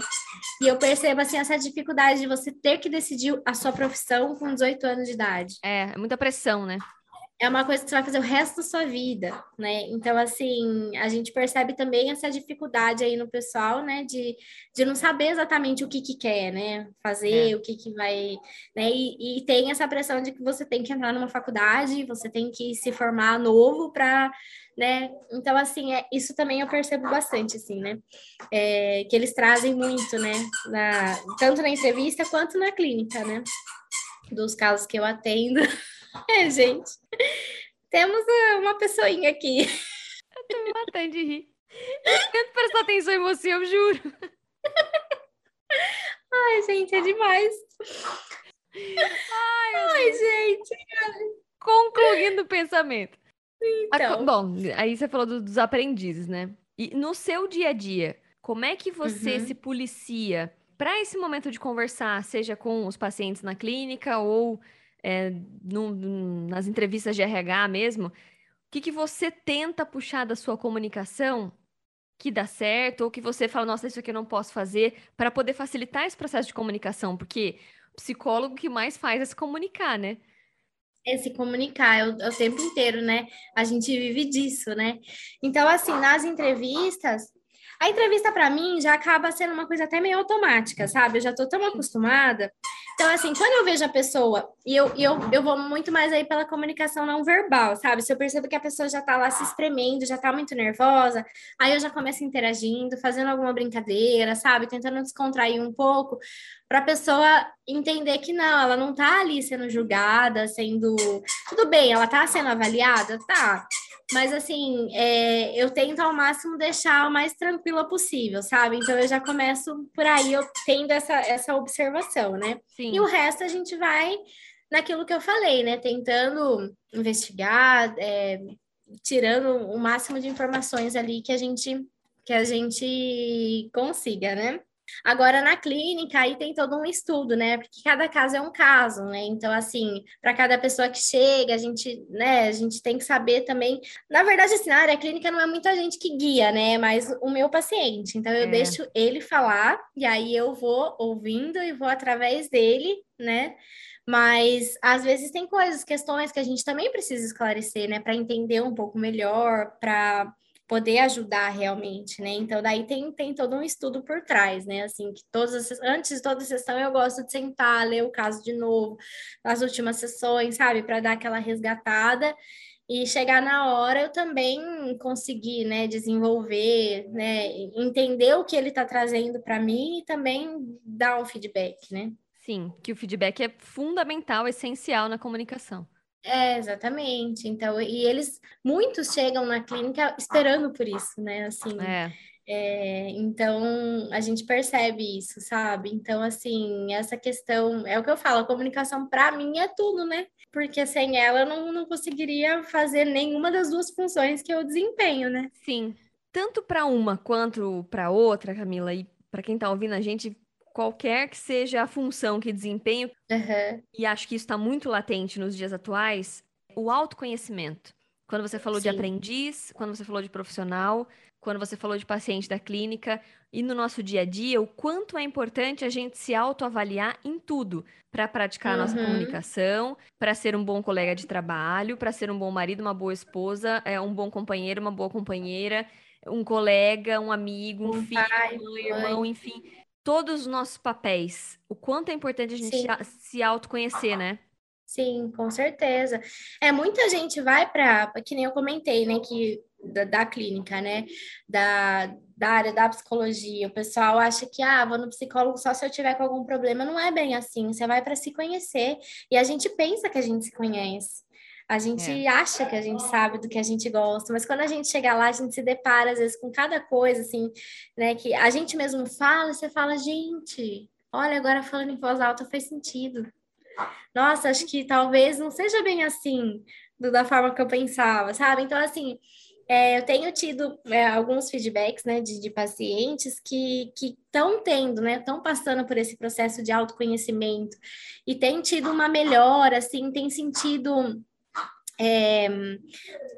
E eu percebo, assim, essa dificuldade de você ter que decidir a sua profissão com 18 anos de idade. É, é muita pressão, né? É uma coisa que você vai fazer o resto da sua vida, né? Então, assim, a gente percebe também essa dificuldade aí no pessoal, né? De, de não saber exatamente o que que quer, né? Fazer, é. o que que vai... Né? E, e, tem essa pressão de que você tem que entrar numa faculdade, você tem que se formar novo para... Né? Então, assim, é, isso também eu percebo bastante, assim, né? É, que eles trazem muito, né? Na, tanto na entrevista quanto na clínica, né? Dos casos que eu atendo... É, gente. Temos uma pessoinha aqui. Eu tô me matando de rir. Eu tento prestar atenção em você, eu juro. Ai, gente, é demais. Ai, Ai gente. Concluindo o pensamento. Então. Bom, aí você falou dos aprendizes, né? E no seu dia a dia, como é que você uhum. se policia para esse momento de conversar, seja com os pacientes na clínica ou é, no, nas entrevistas de RH mesmo, o que, que você tenta puxar da sua comunicação que dá certo, ou que você fala, nossa, isso aqui eu não posso fazer, para poder facilitar esse processo de comunicação, porque o psicólogo que mais faz é se comunicar, né? É se comunicar, é o, é o tempo inteiro, né? A gente vive disso, né? Então, assim, nas entrevistas, a entrevista para mim já acaba sendo uma coisa até meio automática, sabe? Eu já tô tão acostumada. Então, assim, quando eu vejo a pessoa, e eu, eu, eu vou muito mais aí pela comunicação não verbal, sabe? Se eu percebo que a pessoa já tá lá se espremendo, já tá muito nervosa, aí eu já começo interagindo, fazendo alguma brincadeira, sabe? Tentando descontrair um pouco, para a pessoa entender que não, ela não tá ali sendo julgada, sendo. Tudo bem, ela tá sendo avaliada? Tá. Mas assim, é, eu tento ao máximo deixar o mais tranquila possível, sabe? Então eu já começo por aí, eu tendo essa, essa observação, né? Sim. E o resto a gente vai naquilo que eu falei, né? Tentando investigar, é, tirando o máximo de informações ali que a gente que a gente consiga, né? Agora, na clínica, aí tem todo um estudo, né? Porque cada caso é um caso, né? Então, assim, para cada pessoa que chega, a gente, né, a gente tem que saber também. Na verdade, assim, na área clínica não é muita gente que guia, né? Mas o meu paciente. Então, eu é. deixo ele falar, e aí eu vou ouvindo e vou através dele, né? Mas às vezes tem coisas, questões que a gente também precisa esclarecer, né? Para entender um pouco melhor, para poder ajudar realmente, né? Então, daí tem, tem todo um estudo por trás, né? Assim, que todas as, antes de toda sessão eu gosto de sentar, ler o caso de novo, nas últimas sessões, sabe? Para dar aquela resgatada e chegar na hora eu também conseguir, né, desenvolver, né, entender o que ele está trazendo para mim e também dar um feedback, né? Sim, que o feedback é fundamental, essencial na comunicação. É, exatamente. Então, e eles, muitos chegam na clínica esperando por isso, né? Assim, é. É, então a gente percebe isso, sabe? Então, assim, essa questão é o que eu falo, a comunicação para mim é tudo, né? Porque sem ela eu não, não conseguiria fazer nenhuma das duas funções que eu desempenho, né? Sim. Tanto para uma quanto para outra, Camila, e para quem está ouvindo a gente, qualquer que seja a função que desempenho, uhum. e acho que isso está muito latente nos dias atuais, o autoconhecimento. Quando você falou Sim. de aprendiz, quando você falou de profissional, quando você falou de paciente da clínica e no nosso dia a dia, o quanto é importante a gente se autoavaliar em tudo para praticar a nossa uhum. comunicação, para ser um bom colega de trabalho, para ser um bom marido, uma boa esposa, é, um bom companheiro, uma boa companheira, um colega, um amigo, um, um filho, pai, um irmão, enfim todos os nossos papéis. O quanto é importante a gente Sim. se autoconhecer, né? Sim, com certeza. É, muita gente vai para, que nem eu comentei, né, que da, da, clínica, né, da, da área da psicologia. O pessoal acha que, ah, vou no psicólogo só se eu tiver com algum problema. Não é bem assim. Você vai para se conhecer e a gente pensa que a gente se conhece. A gente é. acha que a gente sabe do que a gente gosta, mas quando a gente chega lá, a gente se depara, às vezes, com cada coisa, assim, né? Que a gente mesmo fala, e você fala, gente, olha, agora falando em voz alta faz sentido. Nossa, acho que talvez não seja bem assim, do, da forma que eu pensava, sabe? Então, assim, É, eu tenho tido é, alguns feedbacks, né, de, de pacientes que estão tendo, né, estão passando por esse processo de autoconhecimento e tem tido uma melhora, assim, tem sentido é,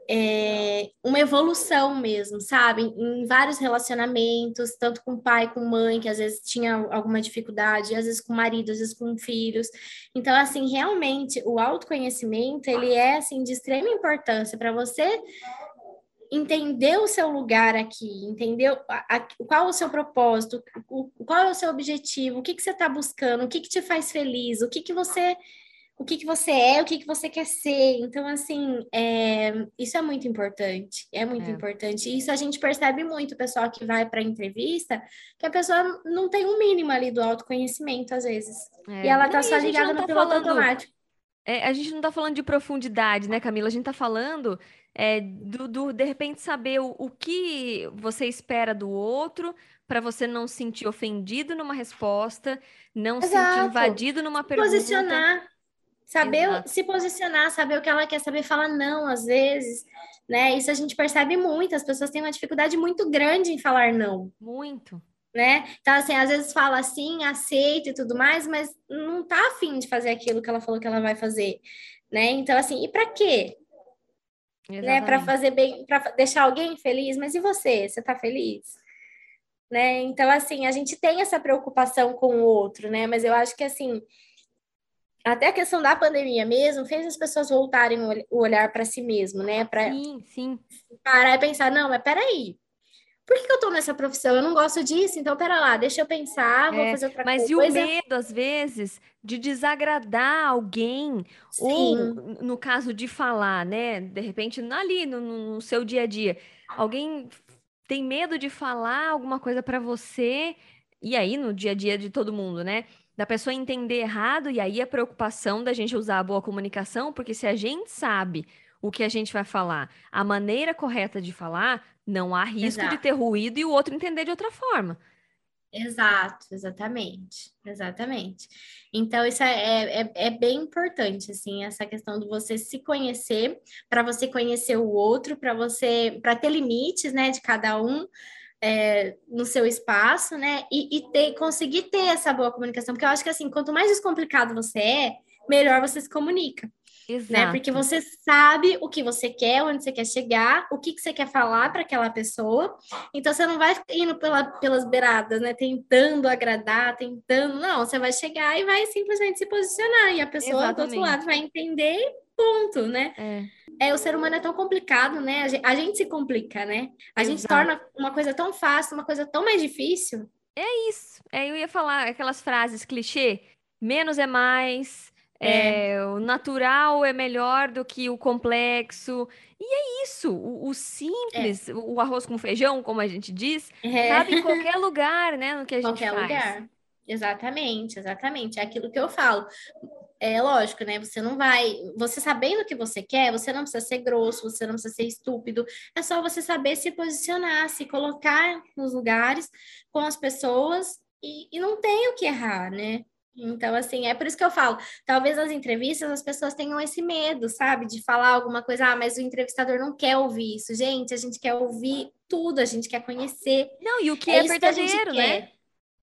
é, uma evolução mesmo, sabe? Em vários relacionamentos, tanto com pai, com mãe, que às vezes tinha alguma dificuldade, às vezes com marido, às vezes com filhos. Então, assim, realmente, o autoconhecimento, ele é, assim, de extrema importância para você entender o seu lugar aqui, entender a, a, qual o seu propósito, o, qual é o seu objetivo, o que, que você está buscando, o que, que te faz feliz, o que, que você o que, que você é, o que, que você quer ser. Então, assim, é, isso é muito importante, é muito é. importante. Isso a gente percebe muito, o pessoal que vai para entrevista, que a pessoa não tem um mínimo ali do autoconhecimento, às vezes. É. E ela tá só ligada no tá piloto falando... automático. É, a gente não está falando de profundidade, né, Camila? A gente está falando é, do, do, de repente, saber o, o que você espera do outro para você não se sentir ofendido numa resposta, não se sentir invadido numa pergunta. Posicionar saber Exato. se posicionar, saber o que ela quer, saber falar não às vezes, né? Isso a gente percebe muito, as pessoas têm uma dificuldade muito grande em falar não. Muito. Né? Então, assim, às vezes fala assim, aceita e tudo mais, mas não tá afim de fazer aquilo que ela falou que ela vai fazer, né? Então, assim, e para quê? Exatamente. Né? Para fazer bem, para deixar alguém feliz, mas e você? Você tá feliz? Né? Então, assim, a gente tem essa preocupação com o outro, né? Mas eu acho que, assim, até a questão da pandemia mesmo fez as pessoas voltarem o olhar para si mesmo, né? Para sim, sim. parar e pensar, não, mas peraí, por que, que eu estou nessa profissão? Eu não gosto disso, então pera lá, deixa eu pensar, vou é, fazer outra mas coisa. Mas e o medo, às vezes, de desagradar alguém, Sim. ou no caso de falar, né? De repente, ali no, no seu dia a dia, alguém tem medo de falar alguma coisa para você, e aí no dia a dia de todo mundo, né? Da pessoa entender errado, e aí a preocupação da gente usar a boa comunicação, porque se a gente sabe o que a gente vai falar, a maneira correta de falar, não há risco Exato. de ter ruído e o outro entender de outra forma. Exato, exatamente, exatamente. Então, isso é, é, é bem importante, assim, essa questão de você se conhecer, para você conhecer o outro, para você, para ter limites, né, de cada um, é, no seu espaço, né? E, e ter, conseguir ter essa boa comunicação, porque eu acho que assim, quanto mais descomplicado você é, melhor você se comunica. Exato. Né? Porque você sabe o que você quer, onde você quer chegar, o que, que você quer falar para aquela pessoa. Então você não vai indo pela, pelas beiradas, né? Tentando agradar, tentando. Não, você vai chegar e vai simplesmente se posicionar. E a pessoa Exatamente. do outro lado vai entender, ponto, né? É é, o ser humano é tão complicado, né? A gente, a gente se complica, né? A Exato. gente torna uma coisa tão fácil, uma coisa tão mais difícil. É isso. É, eu ia falar aquelas frases clichê: menos é mais, é. É, o natural é melhor do que o complexo. E é isso. O, o simples, é. o arroz com feijão, como a gente diz, é. cabe em qualquer lugar, né? No que a gente qualquer faz. lugar. Exatamente, exatamente. É aquilo que eu falo é lógico, né? Você não vai. Você sabendo o que você quer, você não precisa ser grosso, você não precisa ser estúpido. É só você saber se posicionar, se colocar nos lugares com as pessoas e, e não tem o que errar, né? Então, assim, é por isso que eu falo. Talvez nas entrevistas as pessoas tenham esse medo, sabe? De falar alguma coisa, ah, mas o entrevistador não quer ouvir isso. Gente, a gente quer ouvir tudo, a gente quer conhecer. Não, e o que é, é verdadeiro, né? Quer.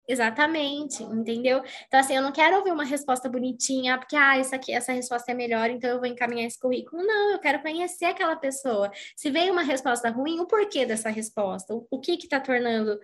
Exatamente, entendeu? Então, assim, eu não quero ouvir uma resposta bonitinha, porque, ah, essa aqui, essa resposta é melhor, então eu vou encaminhar esse currículo. Não, eu quero conhecer aquela pessoa. Se veio uma resposta ruim, o porquê dessa resposta? O, o que que tá tornando,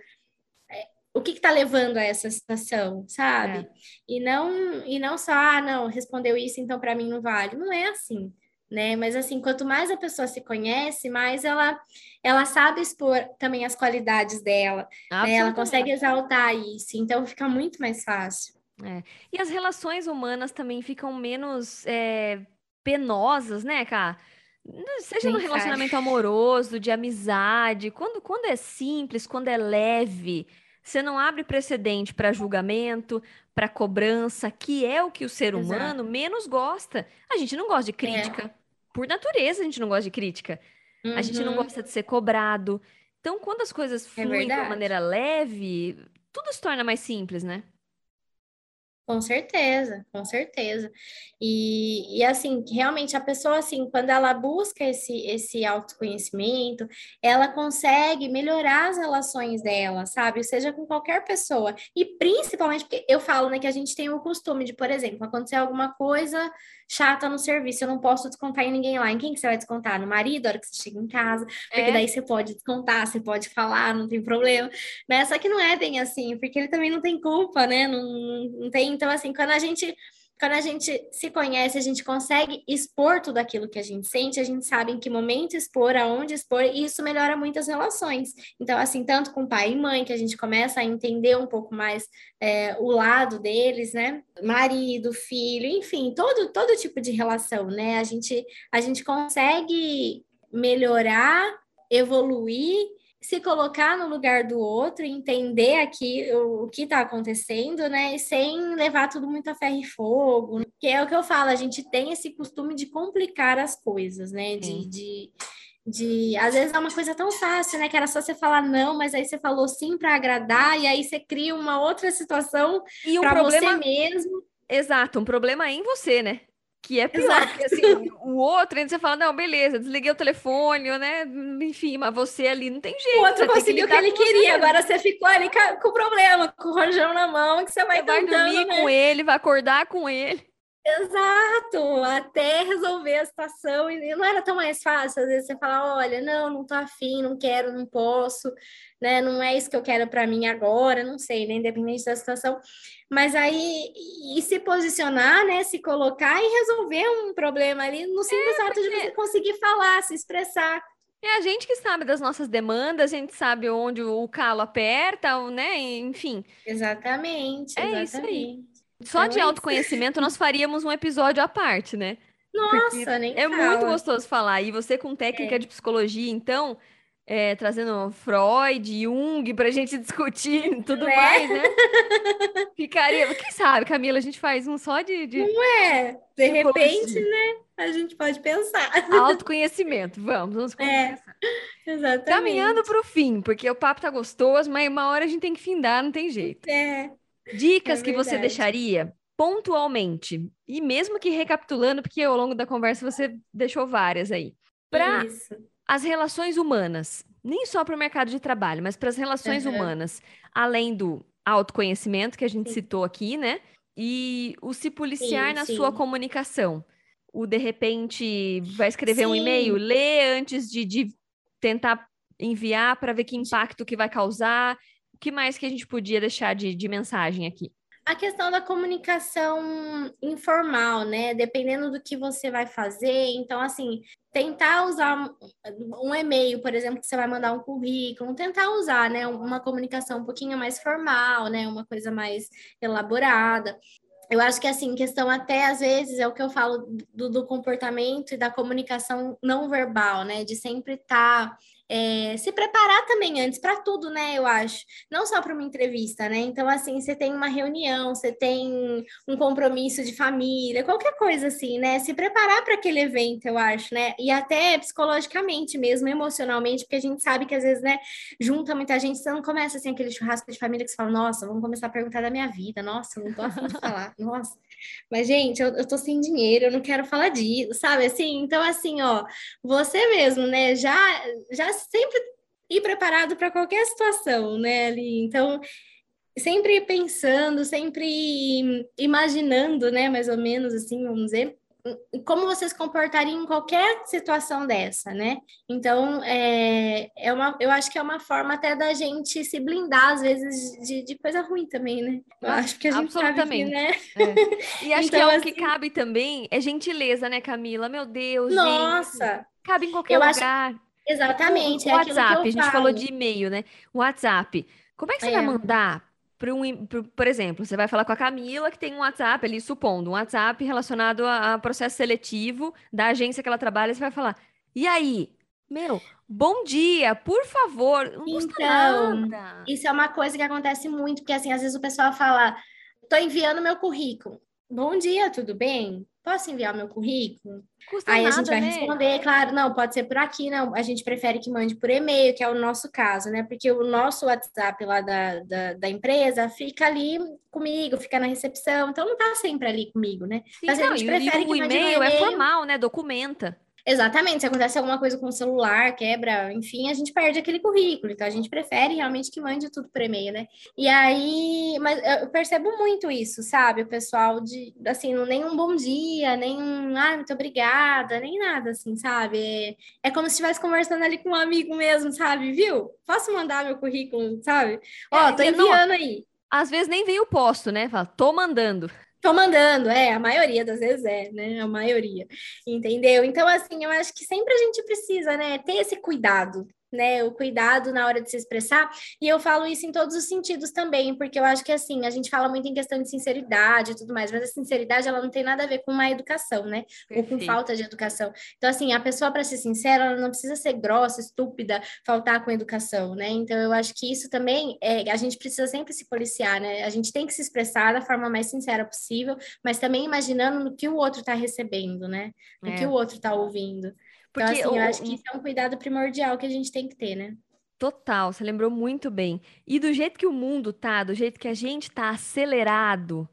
é, o que que tá levando a essa situação, sabe? É. E não, e não só, ah, não, respondeu isso, então para mim não vale. Não é assim né? Mas assim, quanto mais a pessoa se conhece, mais ela ela sabe expor também as qualidades dela, né? Ela consegue exaltar isso, então fica muito mais fácil. É. E as relações humanas também ficam menos é, penosas, né, cara? Seja no relacionamento amoroso, de amizade, quando, quando é simples, quando é leve, você não abre precedente para julgamento, para cobrança, que é o que o ser humano Exato. menos gosta. A gente não gosta de crítica. É. Por natureza, a gente não gosta de crítica. Uhum. A gente não uhum. gosta de ser cobrado. Então, quando as coisas é fluem é de uma maneira leve, tudo se torna mais simples, né? Com certeza, com certeza. E, e assim, realmente a pessoa, assim, quando ela busca esse, esse autoconhecimento, ela consegue melhorar as relações dela, sabe? Seja com qualquer pessoa. E principalmente porque eu falo, né, que a gente tem o costume de, por exemplo, acontecer alguma coisa chata no serviço, eu não posso descontar em ninguém lá. Em quem que você vai descontar? No marido, a hora que você chega em casa, porque é. daí você pode descontar, você pode falar, não tem problema. Mas só que não é bem assim, porque ele também não tem culpa, né? Não, não tem. Então, assim, quando a gente quando a gente se conhece, a gente consegue expor tudo aquilo que a gente sente, a gente sabe em que momento expor, aonde expor, e isso melhora muitas relações. Então, assim, tanto com pai e mãe, que a gente começa a entender um pouco mais é, o lado deles, né? Marido, filho, enfim, todo, todo tipo de relação, né? A gente, a gente consegue melhorar, evoluir se colocar no lugar do outro, entender aqui o, o que está acontecendo, né? Sem levar tudo muito a ferro e fogo. Que é o que eu falo, a gente tem esse costume de complicar as coisas, né? De, de, de, às vezes é uma coisa tão fácil, né? Que era só você falar não, mas aí você falou sim para agradar, e aí você cria uma outra situação um para problema... você mesmo. Exato, um problema em você, né? Que é pior, Exato. porque assim, o outro, você fala, não, beleza, desliguei o telefone, né? Enfim, mas você ali não tem jeito. O outro conseguiu o que ele queria, agora você ficou ali com o problema, com o rojão na mão, que você vai você vai dormir né? com ele, vai acordar com ele. Exato, até resolver a situação, e não era tão mais fácil, às vezes você fala, olha, não, não tô afim, não quero, não posso, né, não é isso que eu quero para mim agora, não sei, né, independente da situação, mas aí, e se posicionar, né, se colocar e resolver um problema ali no simples é, ato de você conseguir falar, se expressar. É a gente que sabe das nossas demandas, a gente sabe onde o calo aperta, né, enfim. Exatamente, é exatamente. Isso aí. Só então, de autoconhecimento nós faríamos um episódio à parte, né? Nossa, Porque nem É fala. muito gostoso falar. E você com técnica é. de psicologia, então, é, trazendo Freud, Jung pra gente discutir e tudo é. mais, né? Ficaria. Quem sabe, Camila, a gente faz um só de. de... Não é? De repente, né? A gente pode pensar. Autoconhecimento, vamos, vamos é, exatamente. Caminhando para o fim, porque o papo tá gostoso, mas uma hora a gente tem que findar, não tem jeito. É. Dicas é que você deixaria pontualmente, e mesmo que recapitulando, porque ao longo da conversa você deixou várias aí. Para as relações humanas, nem só para o mercado de trabalho, mas para as relações uhum. humanas, além do autoconhecimento que a gente sim. citou aqui, né? E o se policiar sim, na sim. sua comunicação. O de repente vai escrever um e-mail, lê antes de, de tentar enviar para ver que impacto que vai causar o que mais que a gente podia deixar de, de mensagem aqui? A questão da comunicação informal, né? Dependendo do que você vai fazer. Então, assim, tentar usar um e-mail, por exemplo, que você vai mandar um currículo, tentar usar, né, uma comunicação um pouquinho mais formal, né, uma coisa mais elaborada. Eu acho que, assim, questão até, às vezes, é o que eu falo do, do comportamento e da comunicação não verbal, né, de sempre estar tá é, se preparar também antes para tudo, né? Eu acho, não só para uma entrevista, né? Então, assim, você tem uma reunião, você tem um compromisso de família, qualquer coisa assim, né? Se preparar para aquele evento, eu acho, né? E até psicologicamente mesmo, emocionalmente, porque a gente sabe que às vezes, né, junta muita gente, você não começa assim aquele churrasco de família que você fala, nossa, vamos começar a perguntar da minha vida, nossa, não tô afim de falar, nossa. Mas, gente, eu, eu tô sem dinheiro, eu não quero falar disso, sabe? Assim, então, assim, ó, você mesmo, né, já, já sempre ir preparado para qualquer situação, né, ali. Então, sempre pensando, sempre imaginando, né, mais ou menos assim, vamos dizer, como você se comportaria em qualquer situação dessa, né? Então, é, é uma, eu acho que é uma forma até da gente se blindar, às vezes, de, de coisa ruim também, né? Eu acho que a gente Absolutamente. sabe que, né? É. E acho então, que é o assim... que cabe também é gentileza, né, Camila? Meu Deus, Nossa! Gente. Cabe em qualquer eu lugar. Acho... Exatamente. O, o é WhatsApp, a gente falou de e-mail, né? O WhatsApp. Como é que você é. vai mandar para um, por, exemplo, você vai falar com a Camila que tem um WhatsApp ali, supondo, um WhatsApp relacionado a, a processo seletivo da agência que ela trabalha, você vai falar: "E aí, meu, bom dia, por favor". Não então, nada. isso é uma coisa que acontece muito, porque assim, às vezes o pessoal fala: "Tô enviando meu currículo". Bom dia, tudo bem? Posso enviar meu currículo? Custa Aí nada, a gente vai né? responder, claro, não, pode ser por aqui, não. A gente prefere que mande por e-mail, que é o nosso caso, né? Porque o nosso WhatsApp lá da, da, da empresa fica ali comigo, fica na recepção, então não tá sempre ali comigo, né? Sim, Mas a não, gente e prefere o que mande no e-mail é e-mail. formal, né? Documenta. Exatamente, se acontece alguma coisa com o celular, quebra, enfim, a gente perde aquele currículo. Então a gente prefere realmente que mande tudo por e-mail, né? E aí, mas eu percebo muito isso, sabe? O pessoal de, assim, não- nem um bom dia, nem um, ah, muito obrigada, nem nada, assim, sabe? É, é como se estivesse conversando ali com um amigo mesmo, sabe? Viu? Posso mandar meu currículo, sabe? Ó, É, tô e não- enviando aí. Às vezes nem vem o posto, né? Fala, tô mandando. Tô mandando, é, a maioria das vezes é, né? A maioria, entendeu? Então, assim, eu acho que sempre a gente precisa, né, ter esse cuidado, né? O cuidado na hora de se expressar. E eu falo isso em todos os sentidos também, porque eu acho que, assim, a gente fala muito em questão de sinceridade e tudo mais, mas a sinceridade, ela não tem nada a ver com má educação, né? Ou com Perfeito. falta de educação. Então, assim, a pessoa, para ser sincera, ela não precisa ser grossa, estúpida, faltar com educação, né? Então, eu acho que isso também, é, a gente precisa sempre se policiar, né? A gente tem que se expressar da forma mais sincera possível, mas também imaginando no que o outro está recebendo, né? No É. que o outro está ouvindo. Então, Porque assim, eu acho que isso é um cuidado primordial que a gente tem que ter, né? Total, você lembrou muito bem. E do jeito que o mundo tá, do jeito que a gente tá acelerado,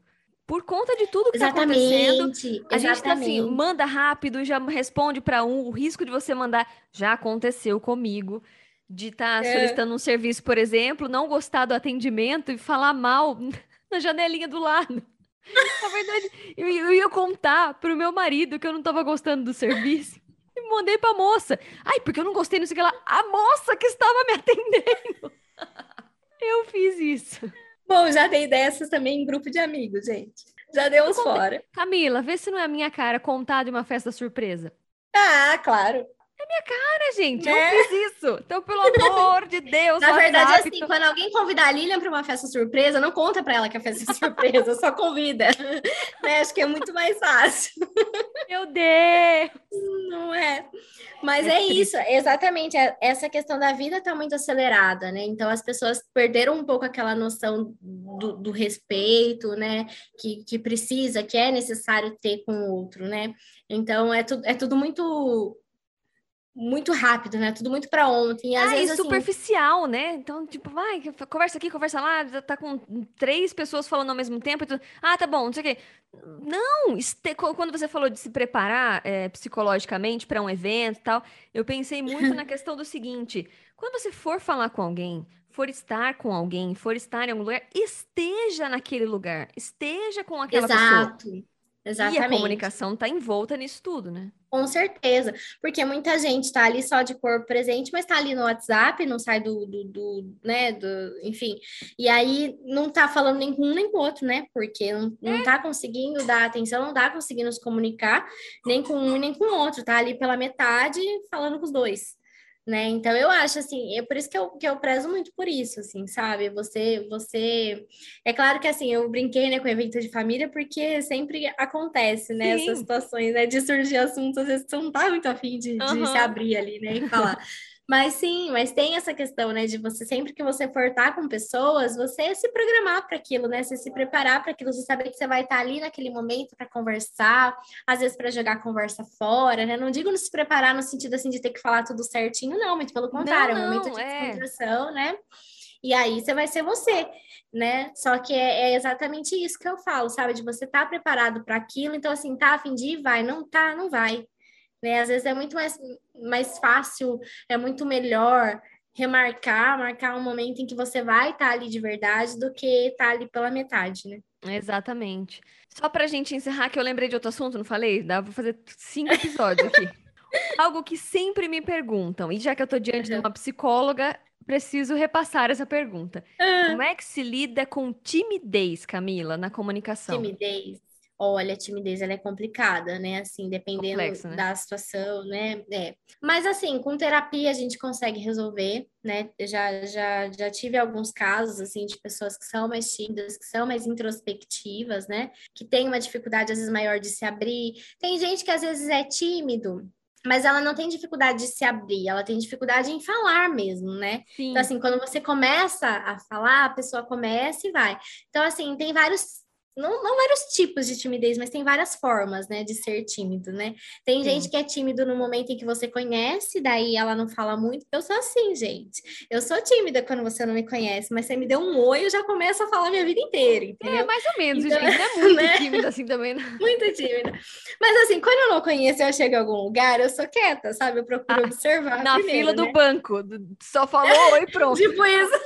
por conta de tudo que tá acontecendo, Exatamente, a gente tá assim, exatamente. manda rápido e já responde para um. O risco de você mandar já aconteceu comigo. De estar É. solicitando um serviço, por exemplo, não gostar do atendimento e falar mal na janelinha do lado. Na verdade, eu, eu ia contar pro meu marido que eu não tava gostando do serviço. E mandei pra moça. Ai, porque eu não gostei, não sei o que lá. A moça que estava me atendendo. Eu fiz isso. Bom, já dei dessas também em grupo de amigos, gente. Já deu uns fora. Camila, vê se não é a minha cara contar de uma festa surpresa. Ah, claro. Cara, gente, Né? eu fiz isso. Então, pelo amor de Deus, Na verdade, WhatsApp, assim, tô- quando alguém convidar a Lilian para uma festa surpresa, não conta para ela que é festa surpresa, só convida. Né? Acho que é muito mais fácil, meu Deus. não é? Mas É é, isso, exatamente. é- Essa questão da vida está muito acelerada, né? Então as pessoas perderam um pouco aquela noção do, do respeito, né? Que, que precisa, que é necessário ter com o outro, né? Então é, tu, é tudo muito muito rápido, né? Tudo muito para ontem. E às Ah, e vezes, assim, superficial, né? Então, tipo, vai, conversa aqui, conversa lá, tá com três pessoas falando ao mesmo tempo. e tu, ah, tá bom, não sei o quê. Não, este- qu- quando você falou de se preparar é, psicologicamente para um evento e tal, eu pensei muito na questão do seguinte: quando você for falar com alguém, for estar com alguém, for estar em algum lugar, esteja naquele lugar, esteja com aquela pessoa. Exato. E a Exatamente. comunicação tá envolta nisso tudo, né? Com certeza, porque muita gente está ali só de corpo presente, mas está ali no WhatsApp, não sai do, do, do, né, do, enfim, e aí não tá falando nem com um nem com o outro, né, porque não, não tá conseguindo dar atenção, não tá conseguindo se comunicar, nem com um nem com o outro, tá ali pela metade falando com os dois, né, então eu acho, assim, é por isso que eu, que eu prezo muito por isso, assim, sabe, você, você, é claro que, assim, eu brinquei, né, com evento de família, porque sempre acontece, né, Sim. essas situações, né, de surgir assuntos, às vezes você não tá muito afim de, de se abrir ali, né, e falar. Mas sim, mas tem essa questão, né, de você sempre que você for estar com pessoas, você se programar para aquilo, né, você se preparar para aquilo, você saber que você vai estar ali naquele momento para conversar, às vezes para jogar a conversa fora, né? Não digo não se preparar no sentido assim de ter que falar tudo certinho, não, muito pelo contrário, é um momento não, de é. descontração, né? E aí você vai ser você, né? Só que é, é exatamente isso que eu falo, sabe? De você estar preparado para aquilo, então assim, tá a fim de ir, vai, não tá, não vai. Né? Às vezes é muito mais, mais fácil, é muito melhor remarcar, marcar um momento em que você vai estar ali de verdade do que estar ali pela metade, né? Exatamente. Só pra gente encerrar, que eu lembrei de outro assunto, não falei? Dá pra fazer cinco episódios aqui. Algo que sempre me perguntam, e já que eu tô diante de uma psicóloga, preciso repassar essa pergunta. Como é que se lida com timidez, Camila, na comunicação? Timidez. Olha, a timidez ela é complicada, né? Assim, dependendo Complexo, né? da situação, né? É. Mas assim, com terapia a gente consegue resolver, né? Eu já, já, já tive alguns casos assim de pessoas que são mais tímidas, que são mais introspectivas, né? Que tem uma dificuldade às vezes maior de se abrir. Tem gente que às vezes é tímido, mas ela não tem dificuldade de se abrir, ela tem dificuldade em falar mesmo, né? Sim, Então, assim, quando você começa a falar, a pessoa começa e vai. Então, assim, tem vários não, não vários tipos de timidez, mas tem várias formas, né, de ser tímido, né? Tem Sim. gente que é tímido no momento em que você conhece, daí ela não fala muito. Eu sou assim, gente. Eu sou tímida quando você não me conhece, mas você me deu um oi, eu já começo a falar minha vida inteira, entendeu? É, mais ou menos, então, gente. É muito né? tímida assim também? Muito tímida. Mas assim, quando eu não conheço eu chego em algum lugar, eu sou quieta, sabe? Eu procuro ah, observar. Na primeiro, fila né? do banco, só falou oi, pronto. tipo isso.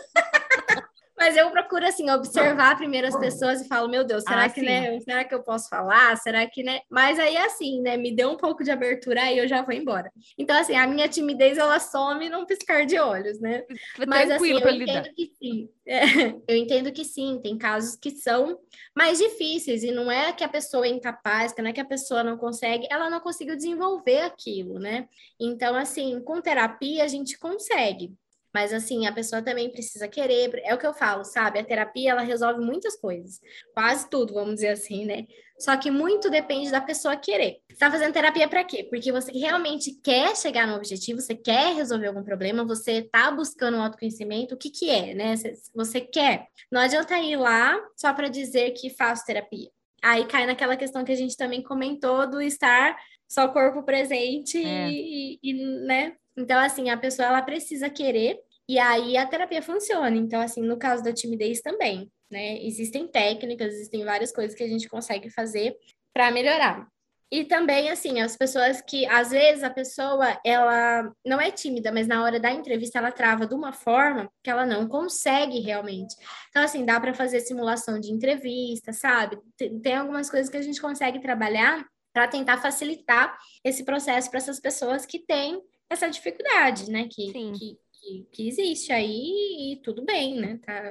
Mas eu procuro, assim, observar primeiro as pessoas e falo, meu Deus, será ah, que, né? Será que eu posso falar? Será que, né? Mas aí, assim, né? Me deu um pouco de abertura aí eu já vou embora. Então, assim, a minha timidez, ela some num piscar de olhos, né? Mas, assim, eu entendo lidar. que sim. É, eu entendo que sim, tem casos que são mais difíceis e não é que a pessoa é incapaz, que não é que a pessoa não consegue, ela não conseguiu desenvolver aquilo, né? Então, assim, com terapia a gente consegue. Mas assim, a pessoa também precisa querer, é o que eu falo, sabe? A terapia ela resolve muitas coisas, quase tudo, vamos dizer assim, né? Só que muito depende da pessoa querer. Você tá fazendo terapia para quê? Porque você realmente quer chegar no objetivo, você quer resolver algum problema, você tá buscando um autoconhecimento, o que que é, né? Você quer. Não adianta ir lá só para dizer que faço terapia. Aí cai naquela questão que a gente também comentou do estar só corpo presente é. e, e, né? Então, assim, a pessoa ela precisa querer e aí a terapia funciona. Então, assim, no caso da timidez também, né? Existem técnicas, existem várias coisas que a gente consegue fazer para melhorar. E também, assim, as pessoas que, às vezes, a pessoa, ela não é tímida, mas na hora da entrevista ela trava de uma forma que ela não consegue realmente. Então, assim, dá para fazer simulação de entrevista, sabe? Tem, algumas coisas que a gente consegue trabalhar para tentar facilitar esse processo para essas pessoas que têm essa dificuldade, né? Que, que, que, que, existe aí e tudo bem, né? Tá...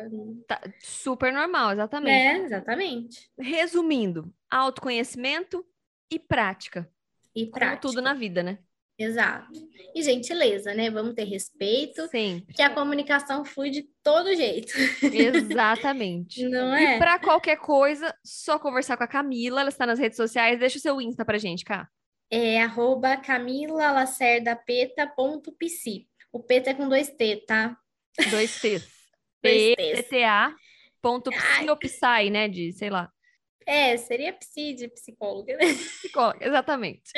tá super normal, exatamente. É, exatamente. Resumindo, autoconhecimento e prática. E prática. Como tudo na vida, né? Exato. E gentileza, né? Vamos ter respeito. Sim. Que a comunicação flui de todo jeito. Exatamente. Não é? E para qualquer coisa, só conversar com a Camila. Ela está nas redes sociais. Deixa o seu Insta pra gente, cá. É arroba camilalacerdapeta.pc. O Peta é com dois T, tá? Dois T's. P-T-A ponto psi, né? De, sei lá. É, seria psi de psicóloga, né? Psicóloga, exatamente.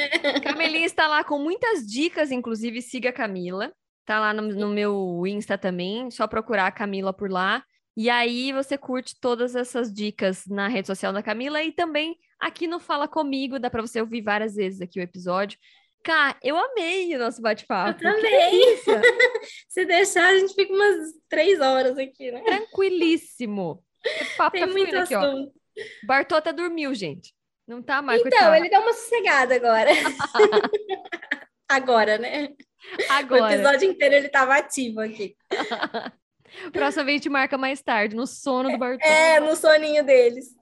Camilinha está lá com muitas dicas, inclusive siga a Camila. Tá lá no, no, meu Insta também, só procurar a Camila por lá. E aí você curte todas essas dicas na rede social da Camila e também aqui no Fala Comigo, dá para você ouvir várias vezes aqui o episódio. Cá, eu amei o nosso bate-papo. Eu também. Se deixar, a gente fica umas três horas aqui, né? Tranquilíssimo. O papo Tem tá muito aqui, assunto. ó. Bartô até dormiu, gente. Não tá mais. Então, coitado. ele deu uma sossegada agora. agora, né? Agora. O episódio inteiro ele tava ativo aqui. Próxima vez a gente marca mais tarde, no sono do Bartô. É, no soninho deles.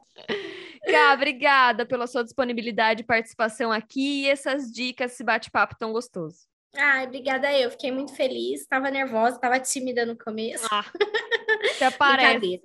Cá, obrigada pela sua disponibilidade e participação aqui e essas dicas, esse bate-papo tão gostoso. Ai, obrigada eu. Fiquei muito feliz. Estava nervosa, estava tímida no começo. Ah, até parece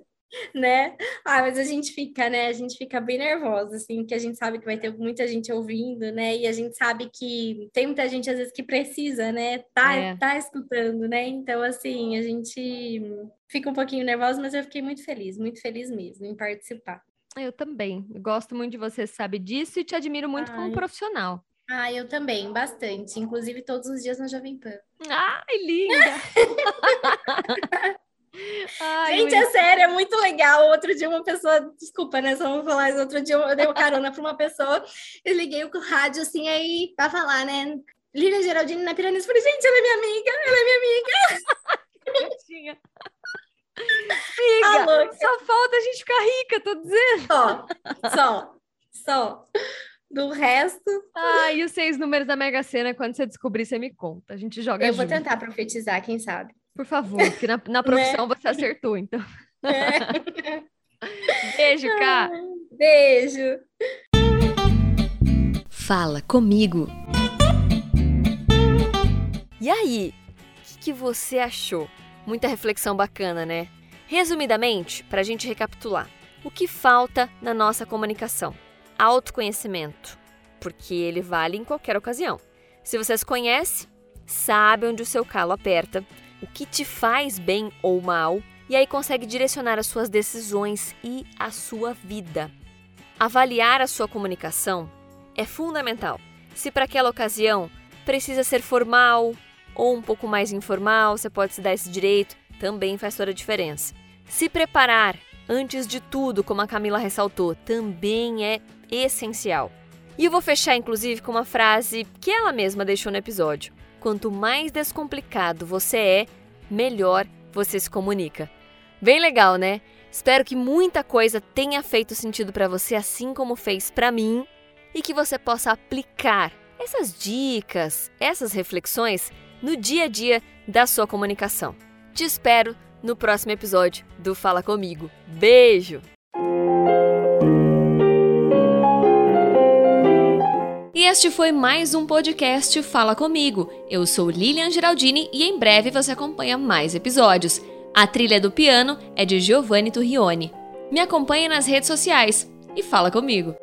né? Ah, mas a gente fica, né? A gente fica bem nervosa, assim, porque a gente sabe que vai ter muita gente ouvindo, né? E a gente sabe que tem muita gente, às vezes, que precisa, né? Tá, é. tá escutando, né? Então, assim, a gente fica um pouquinho nervosa, mas eu fiquei muito feliz, muito feliz mesmo em participar. Eu também. Eu gosto muito de você, sabe disso, e te admiro muito Ai. como profissional. Ah, eu também, bastante. Inclusive todos os dias na Jovem Pan. Ai, linda! Ai, Gente, é sério, é muito legal. Outro dia, uma pessoa, desculpa, né? Só vou falar. Outro dia eu dei uma carona para uma pessoa, eu liguei o rádio assim, aí pra falar, né? Lívia Geraldine na Piranha. Falei, gente, ela é minha amiga, ela é minha amiga. Amiga, só falta a gente ficar rica, tô dizendo. Só, só, só. Do resto. Ah, e os seis números da Mega Sena, quando você descobrir, você me conta. A gente joga Eu junto. vou tentar profetizar, quem sabe. Por favor, porque na, na profissão né? você acertou, então. É. Beijo, Cá. Beijo. Fala comigo. E aí, o que, que você achou? Muita reflexão bacana, né? Resumidamente, para a gente recapitular, o que falta na nossa comunicação? Autoconhecimento, porque ele vale em qualquer ocasião. Se você se conhece, sabe onde o seu calo aperta o que te faz bem ou mal, e aí consegue direcionar as suas decisões e a sua vida. avaliar a sua comunicação é fundamental. Se para aquela ocasião precisa ser formal ou um pouco mais informal, você pode se dar esse direito, também faz toda a diferença. Se preparar antes de tudo, como a Camila ressaltou, também é essencial. E eu vou fechar inclusive com uma frase que ela mesma deixou no episódio. Quanto mais descomplicado você é, melhor você se comunica. Bem legal, né? Espero que muita coisa tenha feito sentido para você, assim como fez para mim, e que você possa aplicar essas dicas, essas reflexões no dia a dia da sua comunicação. Te espero no próximo episódio do Fala Comigo. Beijo! E este foi mais um podcast Fala Comigo. Eu sou Lilian Geraldini e em breve você acompanha mais episódios. A trilha do piano é de Giovanni Turrione. Me acompanhe nas redes sociais e fala comigo.